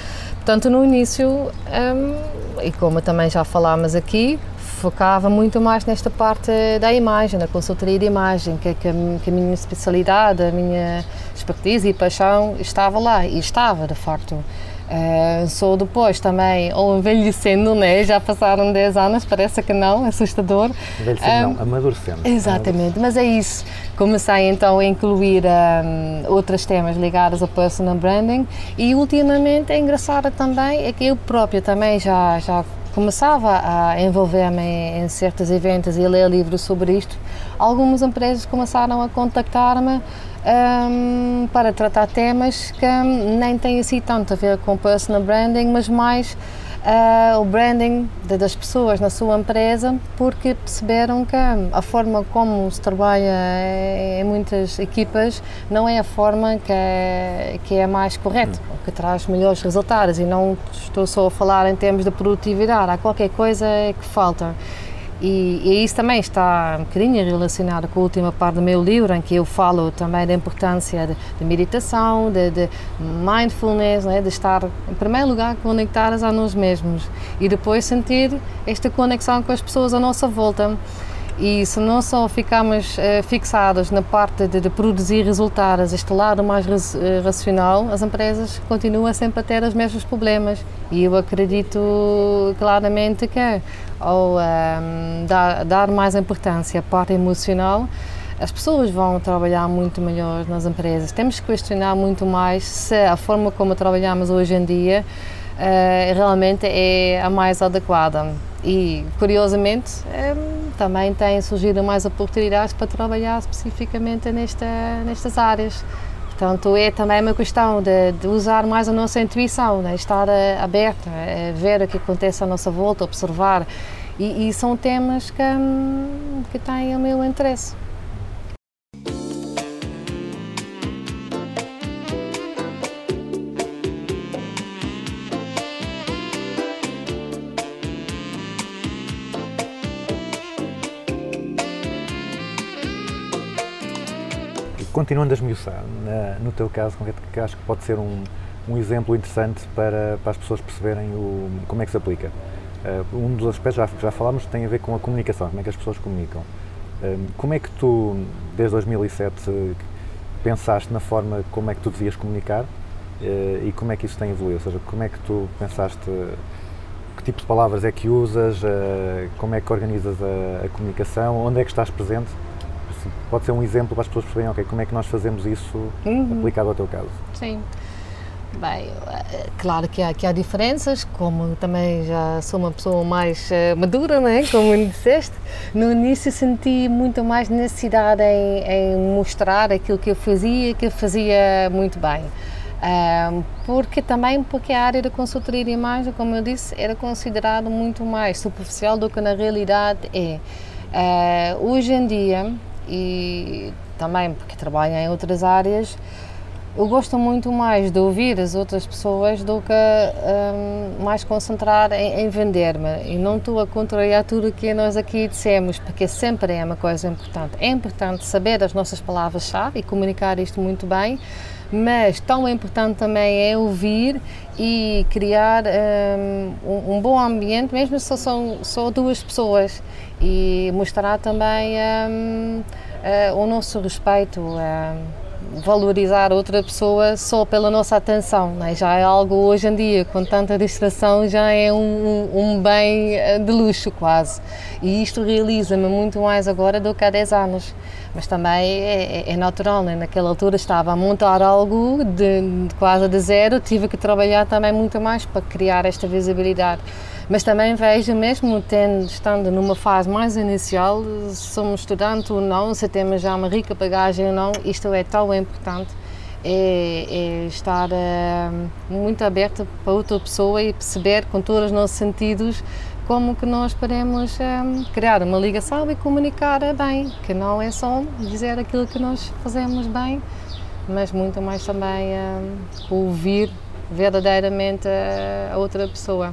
Portanto, no início, hum, e como também já falámos aqui, focava muito mais nesta parte da imagem, da consultoria de imagem, que, que, a mi- que a minha especialidade, a minha expertise e paixão estava lá, e estava, de facto. Eh, sou depois também, ou envelhecendo, né? já passaram 10 anos, parece que não, assustador. Envelhecendo, Ah, não, amadurecendo. Exatamente, mas é isso. Comecei então a incluir hum, outros temas ligados ao personal branding e ultimamente é engraçado também é que eu própria também já, já começava a envolver-me em, certos eventos e ler livros sobre isto. Algumas empresas começaram a contactar-me hum, para tratar temas que hum, nem têm assim tanto a ver com personal branding, mas mais ah, o branding de- das pessoas na sua empresa, porque perceberam que a forma como se trabalha em muitas equipas não é a forma que é, que é mais correta, que traz melhores resultados. E não estou só a falar em termos de produtividade, há qualquer coisa que falta. E, e isso também está um bocadinho relacionado com a última parte do meu livro, em que eu falo também da importância de meditação, de, de mindfulness, né? de estar, em primeiro lugar, conectadas a nós mesmos e depois sentir esta conexão com as pessoas à nossa volta. E se não só ficamos eh, fixados na parte de, de produzir resultados, este lado mais eh, racional, as empresas continuam sempre a ter os mesmos problemas. E eu acredito claramente que ao ehm, dar, dar mais importância à parte emocional, as pessoas vão trabalhar muito melhor nas empresas. Temos que questionar muito mais se a forma como trabalhamos hoje em dia eh, realmente é a mais adequada. E, curiosamente, eh, também têm surgido mais oportunidades para trabalhar especificamente nesta, nestas áreas. Portanto, é também uma questão de, de usar mais a nossa intuição, né? estar eh, aberta, ver o que acontece à nossa volta, observar. E, e são temas que, hum, que têm o meu interesse. Continuando a esmiuçar, na- no teu caso, concreto, que acho que pode ser um, um exemplo interessante para, para as pessoas perceberem o, como é que se aplica. Eh, um dos aspectos, já, já falámos, tem a ver com a comunicação, como é que as pessoas comunicam. Eh, como é que tu, desde 2007, eh, pensaste na forma como é que tu devias comunicar eh, e como é que isso tem evoluído? Ou seja, como é que tu pensaste, que tipo de palavras é que usas, como é que organizas a, a comunicação, onde é que estás presente? Pode ser um exemplo para as pessoas perceberem, ok, como é que nós fazemos isso aplicado ao teu caso? Sim. Bem, é claro que há, que há diferenças, como também já sou uma pessoa mais eh, madura, não é? como disseste, no início senti muito mais necessidade em, em mostrar aquilo que eu fazia, que eu fazia muito bem. Ahm, porque também porque a área da consultoria de imagem, como eu disse, era considerado muito mais superficial do que na realidade é. Ah, hoje em dia, e também porque trabalho em outras áreas, eu gosto muito mais de ouvir as outras pessoas do que hum, mais concentrar em, em vender-me. E não estou a contrariar tudo o que nós aqui dissemos, porque sempre é uma coisa importante. É importante saber as nossas palavras-chave e comunicar isto muito bem, mas tão importante também é ouvir e criar hum, um, um bom ambiente, mesmo se são só duas pessoas, e mostrar também hum, eh, o nosso respeito. hum, valorizar outra pessoa só pela nossa atenção, não é? já é algo hoje em dia, com tanta distração, já é um, um- um bem eh, de luxo quase. E isto realiza-me muito mais agora do que há 10 anos. Mas também é, é- é natural, né? naquela altura estava a montar algo de, de quase de zero, tive que trabalhar também muito mais para criar esta visibilidade. Mas também vejo, mesmo tendo, estando numa fase mais inicial, somos estudante ou não, se temos já uma rica bagagem ou não, isto é tão importante. É, é estar eh, muito aberto para outra pessoa e perceber com todos os nossos sentidos como que nós podemos eh, criar uma ligação e comunicar bem, que não é só dizer aquilo que nós fazemos bem, mas muito mais também eh, ouvir verdadeiramente a outra pessoa.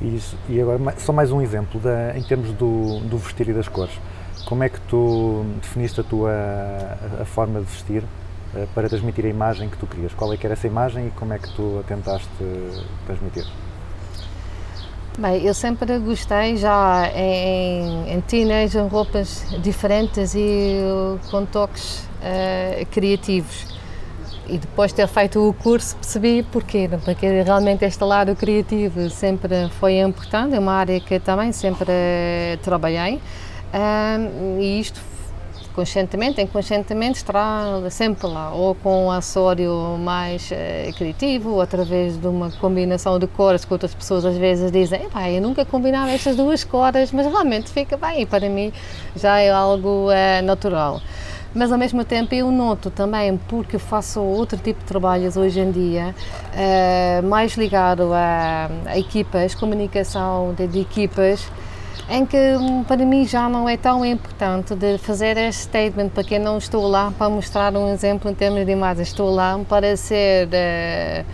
E, e agora, só mais um exemplo da- em termos do, do vestir e das cores. Como é que tu definiste a tua a, forma de vestir eh, para transmitir a imagem que tu querias? Qual é que era essa imagem e como é que tu a tentaste transmitir? Bem, eu sempre gostei já em, em teenager roupas diferentes e uh, com toques uh, criativos. E depois de ter feito o curso percebi porquê, porque realmente este lado criativo sempre foi importante, é uma área que também sempre trabalhei Ahm, e isto conscientemente, inconscientemente estará sempre lá, ou com um acessório mais eh, criativo, ou através de uma combinação de cores que outras pessoas às vezes dizem, "Epá, eu nunca combinava estas duas cores, mas realmente fica bem, para mim já é algo eh, natural. Mas ao mesmo tempo eu noto também, porque faço outro tipo de trabalhos hoje em dia, eh, mais ligado a, a equipas, comunicação de, de equipas, em que hum, para mim já não é tão importante de fazer este statement, porque eu não estou lá para mostrar um exemplo em termos de imagem, estou lá para ser eh,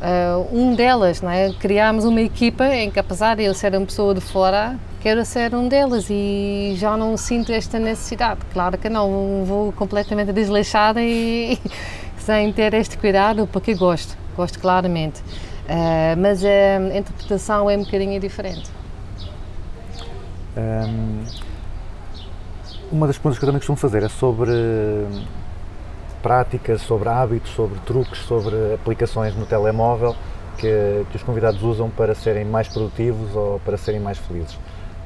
eh, um delas, não é? Criámos uma equipa em que apesar de eu ser uma pessoa de fora, quero ser um delas e já não sinto esta necessidade. Claro que não, vou completamente desleixada e sem ter este cuidado, porque gosto, gosto claramente. Eh, mas a interpretação é um bocadinho diferente. Hum, uma das perguntas que eu também costumo fazer é sobre hum, práticas, sobre hábitos, sobre truques, sobre aplicações no telemóvel que, que os convidados usam para serem mais produtivos ou para serem mais felizes.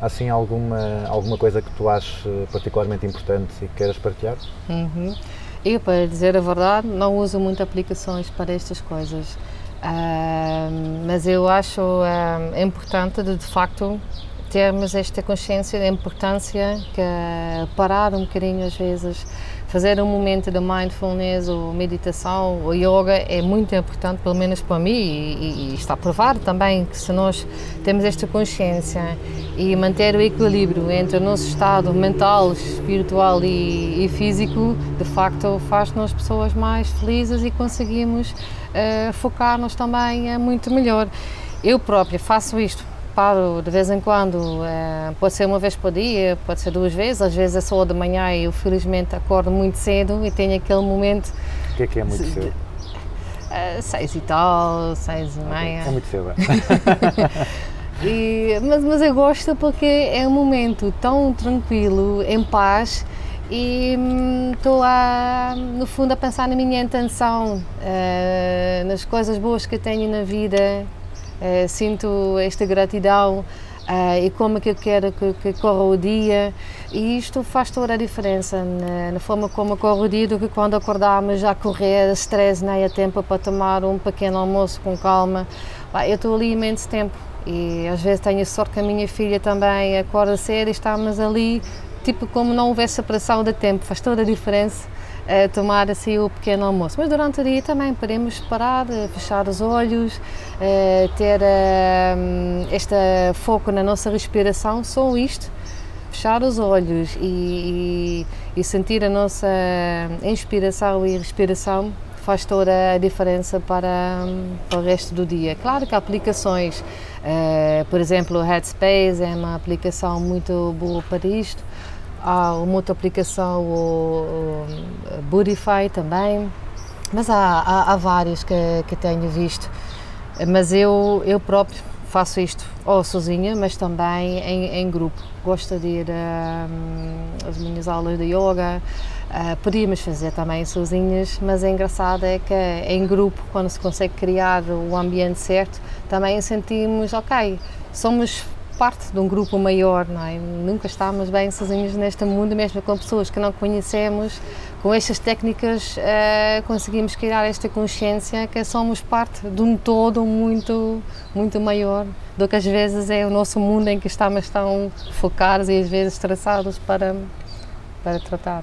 Assim alguma, alguma coisa que tu aches eh, particularmente importante e que queiras partilhar? Uhum. Eu, para dizer a verdade, não uso muito aplicações para estas coisas. Ahm, mas eu acho ahm, importante, de, de facto, termos esta consciência da importância que parar um bocadinho às vezes, fazer um momento de mindfulness ou meditação ou yoga é muito importante, pelo menos para mim, e, e- está provado também que se nós temos esta consciência e manter o equilíbrio entre o nosso estado mental, espiritual e, e físico, de facto faz-nos pessoas mais felizes e conseguimos eh, focar-nos também muito melhor. Eu própria faço isto paro de vez em quando, eh, pode ser uma vez por dia, pode ser duas vezes, às vezes é só de manhã e eu felizmente acordo muito cedo e tenho aquele momento, O que é que é muito cedo? eh, seis e tal, seis e meia. É muito cedo. é. E- mas, mas eu gosto porque é um momento tão tranquilo, em paz e hum, estou a, no fundo a pensar na minha intenção, eh, nas coisas boas que tenho na vida, sinto esta gratidão eh, e como é que eu quero que, que corra o dia. E isto faz toda a diferença na, na forma como corre o dia do que quando acordamos já correr, stress, nem há tempo para tomar um pequeno almoço com calma. Pá, Eu estou ali imenso tempo e às vezes tenho a sorte que a minha filha também acorda cedo e estamos ali, tipo como não houvesse separação de tempo, faz toda a diferença tomar assim o pequeno almoço. Mas durante o dia também podemos parar, eh, fechar os olhos, eh, ter eh, este foco na nossa respiração, só isto. fechar os olhos e, e- e sentir a nossa inspiração e respiração faz toda a diferença para, para o resto do dia. Claro que aplicações, por exemplo, o Headspace é uma aplicação muito boa para isto. Há uma outra aplicação, o, Budify também, mas há, há, há que, que tenho visto. Mas eu, eu próprio faço isto, ou sozinha, mas também em, em grupo. Gosto de ir às minhas aulas de yoga, ah, podíamos fazer também sozinhas, mas é engraçado é que em grupo, quando se consegue criar o ambiente certo, também sentimos, ok, somos parte de um grupo maior, não é? Nunca estamos bem sozinhos neste mundo, mesmo com pessoas que não conhecemos. Com estas técnicas eh, conseguimos criar esta consciência que somos parte de um todo muito, muito maior do que às vezes é o nosso mundo em que estamos tão focados e às vezes traçados para, para tratar.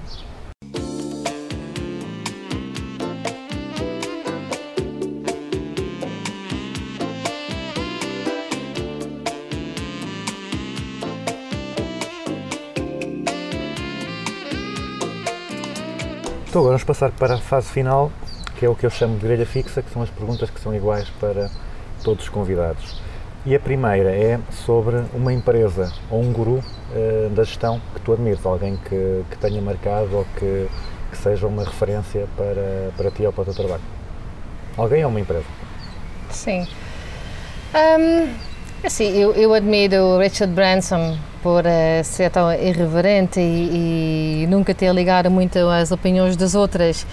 Então agora vamos passar para a fase final, que é o que eu chamo de grelha fixa, que são as perguntas que são iguais para todos os convidados. E a primeira é sobre uma empresa ou um guru eh, da gestão que tu admires, alguém que, que tenha marcado ou que, que seja uma referência para, para ti ou para o teu trabalho. Alguém ou uma empresa? Sim. Hum, assim, eu, eu admiro Richard Branson por eh, ser tão irreverente e, e nunca ter ligado muito às opiniões das outras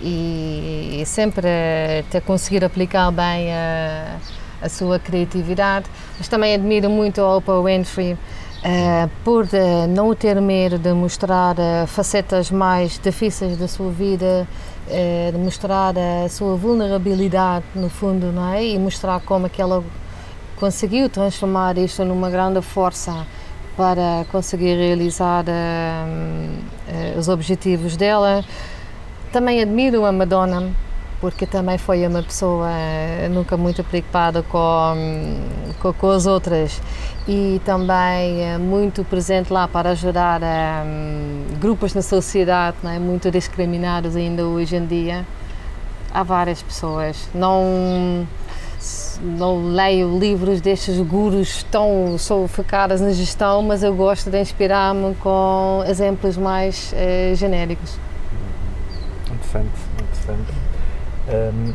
e, e sempre eh, ter conseguido aplicar bem a, a sua criatividade. Mas também admiro muito a Oprah Winfrey eh, por eh, não ter medo de mostrar eh, facetas mais difíceis da sua vida, de mostrar a sua vulnerabilidade no fundo, não é? E mostrar como é ela conseguiu transformar isto numa grande força para conseguir realizar eh, eh, os objetivos dela. Também admiro a Madonna, porque também foi uma pessoa eh, nunca muito preocupada com, com, com as outras e também eh, muito presente lá para ajudar eh, grupos na sociedade, não é? muito discriminados ainda hoje em dia. Há várias pessoas. Não, não leio livros destes gurus tão sou focadas na gestão, mas eu gosto de inspirar-me com exemplos mais eh, genéricos. Interessante, interessante. Hum,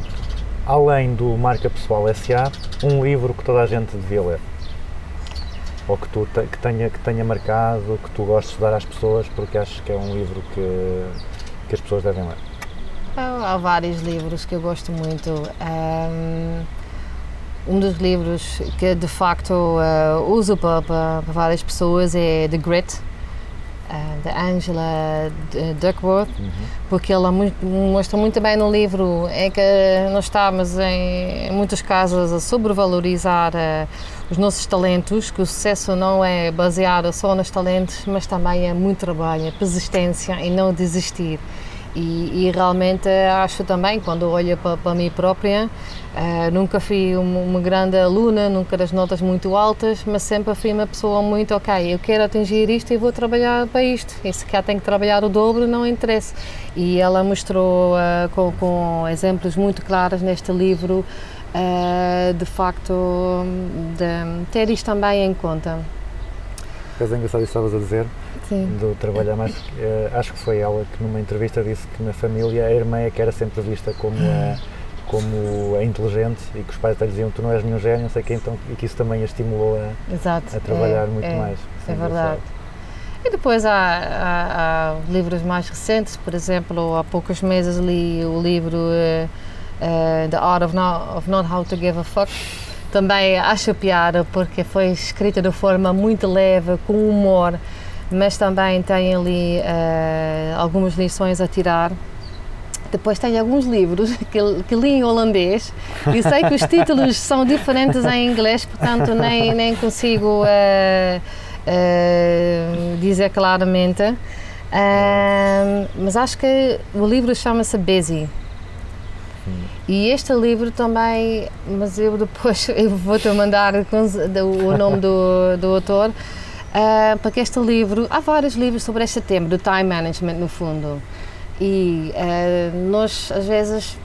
além do Marca Pessoal SA, um livro que toda a gente devia ler. Ou que, tu que, tenha, que tenha marcado, que tu gostes de dar às pessoas, porque achas que é um livro que, que as pessoas devem ler. Há, vários livros que eu gosto muito. Ahm, Um dos livros que de facto ah, uso para, para- várias pessoas é The Grit, da Angela Duckworth, porque ela mostra muito bem no livro é que nós estamos em, em muitos casos a sobrevalorizar ah, os nossos talentos, que o sucesso não é baseado só nos talentos, mas também é muito trabalho, é persistência e não desistir. E, e realmente acho também, quando olho para, para mim própria, eh, nunca fui uma, uma grande aluna, nunca das notas muito altas, mas sempre fui uma pessoa muito, ok, eu quero atingir isto e vou trabalhar para isto. E se cá tenho que trabalhar o dobro, não interessa. E ela mostrou eh, com, com exemplos muito claros neste livro, eh, de facto, de ter isto também em conta. Mas é engraçado isso que estavas a dizer, Sim. do trabalhar mais. eh, acho que foi ela que numa entrevista disse que na família a irmã é que era sempre vista como a, como a inteligente e que os pais até lhe diziam tu não és nenhum gênio, não sei o quê, então, e que isso também a estimulou a, Exato. a trabalhar é, muito é, mais. É verdade. E depois há, há- há livros mais recentes, por exemplo, há poucos meses li o livro eh, eh, The Art of Not, of Not How to Give a Fuck. Também acho piada porque foi escrita de forma muito leve, com humor, mas também tem ali eh, algumas lições a tirar. Depois tem alguns livros que, que li em holandês e sei que os títulos são diferentes em inglês, portanto nem, nem consigo eh, eh, dizer claramente. Mas acho que o livro chama-se Busy. E este livro também, mas eu depois eu vou-te mandar com- o nome do, do autor. Ah, porque este livro, há vários livros sobre este tema, do time management no fundo, e ah, nós às vezes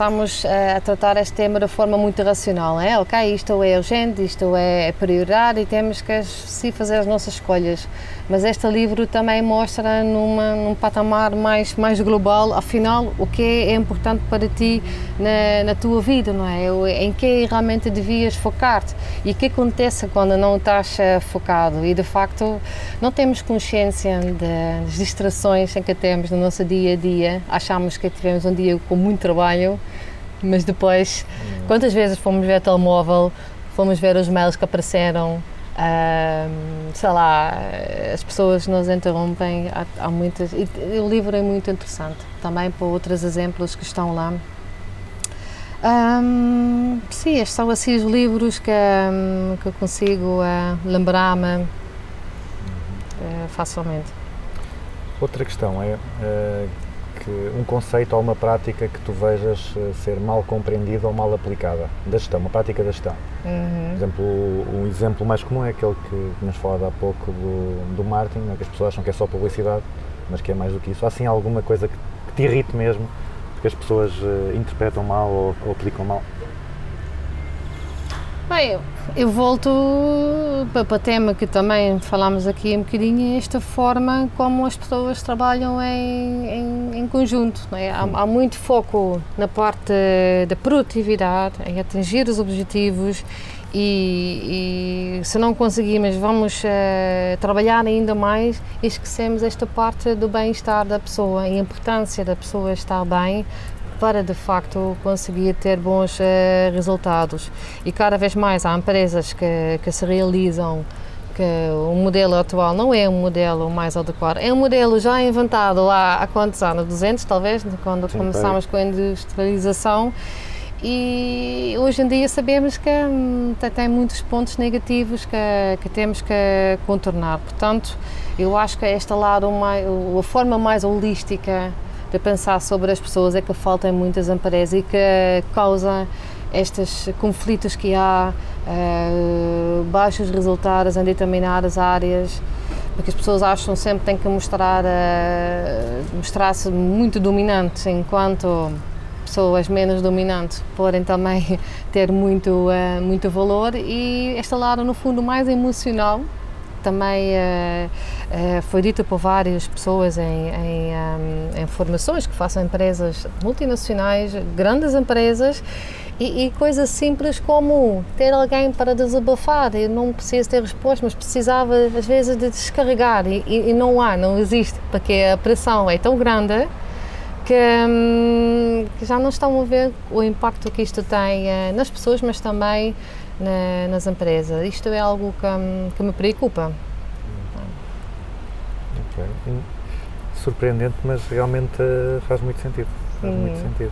estamos ah, a tratar este tema de forma muito racional, é? Ok, isto é urgente, isto é prioridade e temos que sim fazer as nossas escolhas. Mas este livro também mostra numa, num patamar mais, mais global, afinal, o que é importante para ti na, na tua vida, não é? Em que realmente devias focar-te e o que acontece quando não estás eh, focado. E de facto, não temos consciência das distrações em que temos no nosso dia a dia. Achamos que tivemos um dia com muito trabalho, mas depois, quantas vezes fomos ver o telemóvel, fomos ver os mails que apareceram, sei lá, as pessoas nos interrompem, há, há muitas. E o livro é muito interessante, também por outros exemplos que estão lá. Ahm, sim, estes são assim os livros que, ahm, que eu consigo ah, lembrar-me ah, facilmente. Outra questão é que um conceito ou uma prática que tu vejas eh, ser mal compreendida ou mal aplicada da gestão, uma prática da gestão. Por exemplo, o- um exemplo mais comum é aquele que tínhamos falado há pouco do, do marketing, né, que as pessoas acham que é só publicidade, mas que é mais do que isso. Há assim alguma coisa que, que te irrite mesmo, porque as pessoas eh, interpretam mal ou, ou aplicam mal? Bem, eu volto para, o tema que também falámos aqui um bocadinho, esta forma como as pessoas trabalham em, em, em conjunto. é? Há, há muito foco na parte da produtividade, em atingir os objetivos e, e se não conseguirmos, vamos eh, trabalhar ainda mais e esquecemos esta parte do bem-estar da pessoa, a importância da pessoa estar bem para de facto conseguir ter bons eh, resultados. E cada vez mais há empresas que, que se realizam que o modelo atual não é um modelo mais adequado. É um modelo já inventado lá há quantos anos? 200 talvez, quando Sim, começámos com a industrialização. E hoje em dia sabemos que hum, tem- muitos pontos negativos que, que temos que contornar. Portanto, eu acho que esta lado a forma mais holística de pensar sobre as pessoas é que falta em muitas empresas e que causa estes conflitos que há, eh, baixos resultados em determinadas áreas, porque as pessoas acham sempre que têm que mostrar, eh, mostrar-se muito dominantes, enquanto pessoas menos dominantes podem também ter muito, eh, muito valor. E esta lado, no fundo, mais emocional, também eh, eh, foi dito por várias pessoas em, em, em formações que façam empresas multinacionais, grandes empresas, e, e coisas simples como ter alguém para desabafar. Eu não preciso ter resposta, mas precisava às vezes de descarregar e- e não há, não existe, porque a pressão é tão grande que, hum, que já não estão a ver o impacto que isto tem eh, nas pessoas, mas também na- nas empresas. Isto é algo que, hum, que me preocupa. Ok. E Surpreendente, mas realmente eh, faz muito sentido. Faz muito sentido.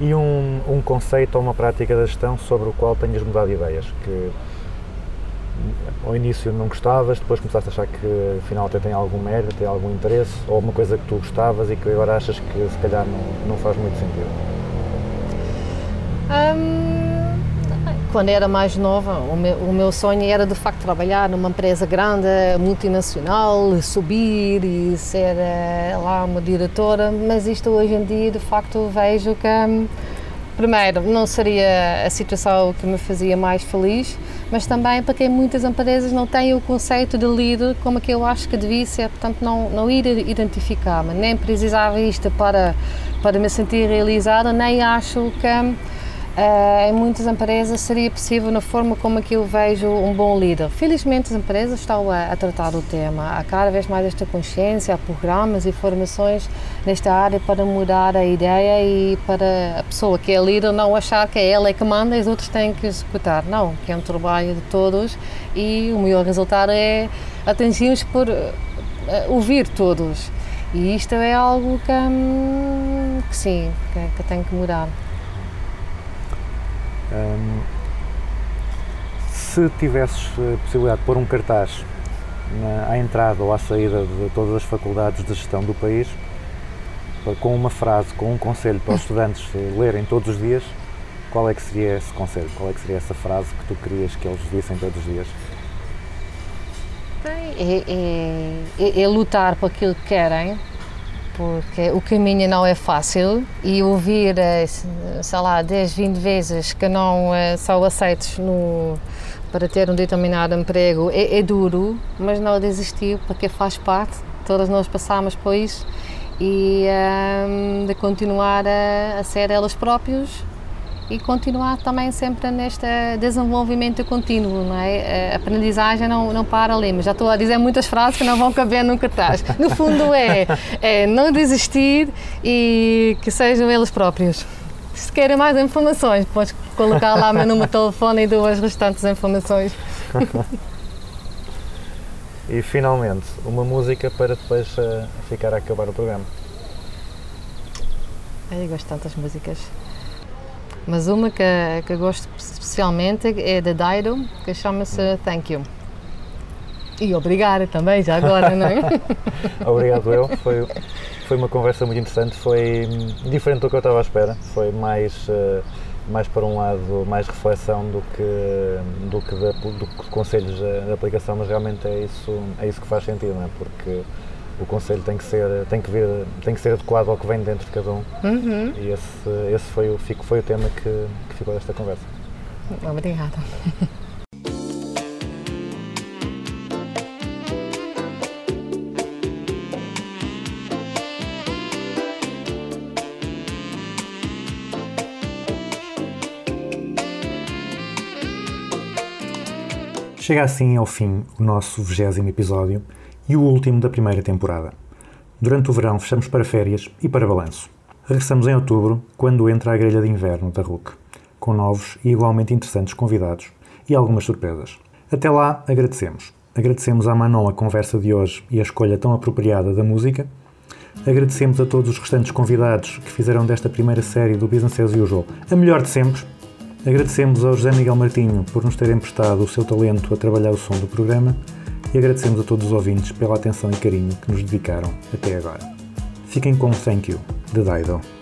E um, um conceito ou uma prática da gestão sobre o qual tenhas mudado de ideias? Que ao início não gostavas, depois começaste a achar que afinal até tem algum mérito, tem algum interesse, ou uma coisa que tu gostavas e que agora achas que se calhar não, não faz muito sentido. Hum, quando era mais nova, o meu, o meu sonho era de facto trabalhar numa empresa grande, multinacional, subir e ser eh, lá uma diretora, mas isto hoje em dia de facto vejo que, hum, primeiro, não seria a situação que me fazia mais feliz, mas também porque muitas empresas não têm o conceito de líder como que eu acho que devia ser, portanto não, não ir identificar-me, nem precisava isto para, para me sentir realizada, nem acho que eh, em muitas empresas seria possível na forma como que eu vejo um bom líder. Felizmente as empresas estão a, a tratar o tema, há cada vez mais esta consciência, há programas e formações nesta área para mudar a ideia e para a pessoa que é líder não achar que é ela é que manda e os outros têm que executar. Não, que é um trabalho de todos e o melhor resultado é atingirmos por eh, ouvir todos. E isto é algo que, hum, que sim, que, que tem que mudar. Hum, se tivesses a possibilidade de pôr um cartaz na- à entrada ou à saída de todas as faculdades de gestão do país, pa- com uma frase, com um conselho para os estudantes eh, lerem todos os dias, qual é que seria esse conselho? Qual é que seria essa frase que tu querias que eles vissem todos os dias? é, é- é- é lutar por aquilo que querem, porque o caminho não é fácil e ouvir, eh, sei lá, 10, 20 vezes que não eh, são aceitos no, para ter um determinado emprego é, é duro, mas não desistir porque faz parte, todas nós passamos por isso e ehm, de continuar a, a ser elas próprios e continuar também sempre neste desenvolvimento contínuo, não é? A aprendizagem não, não para ali, mas já estou a dizer muitas frases que não vão caber nunca atrás. No fundo é, é não desistir e que sejam eles próprios. Se querem mais informações, podes colocar lá meu número de telefone e duas restantes informações. E finalmente, uma música para depois eh, ficar a acabar o programa. Eu gosto de tantas músicas. Mas uma que, que gosto especialmente é da Dido, que chama-se Thank You. E obrigada também, já agora, não é? Obrigado eu, foi, foi uma conversa muito interessante, foi diferente do que eu estava à espera, foi mais, eh, mais para um lado, mais reflexão do que, do que, de, do que conselhos de aplicação, mas realmente é isso, é isso que faz sentido, não é? Porque o conselho tem que ser, tem que vir, tem que ser adequado ao que vem dentro de cada um Uhum. e esse, esse foi, o, fico- foi o tema que, que ficou desta conversa. Obrigada. Chega assim ao fim o nosso vigésimo episódio e o último da primeira temporada. Durante o verão fechamos para férias e para balanço. Regressamos em outubro, quando entra a grelha de inverno da RUC, com novos e igualmente interessantes convidados e algumas surpresas. Até lá, agradecemos. Agradecemos à Manon a conversa de hoje e a escolha tão apropriada da música. Agradecemos a todos os restantes convidados que fizeram desta primeira série do Business as Usual a melhor de sempre Agradecemos ao José Miguel Martinho por nos ter emprestado o seu talento a trabalhar o som do programa e agradecemos a todos os ouvintes pela atenção e carinho que nos dedicaram até agora. Fiquem com Thank You, de Dido.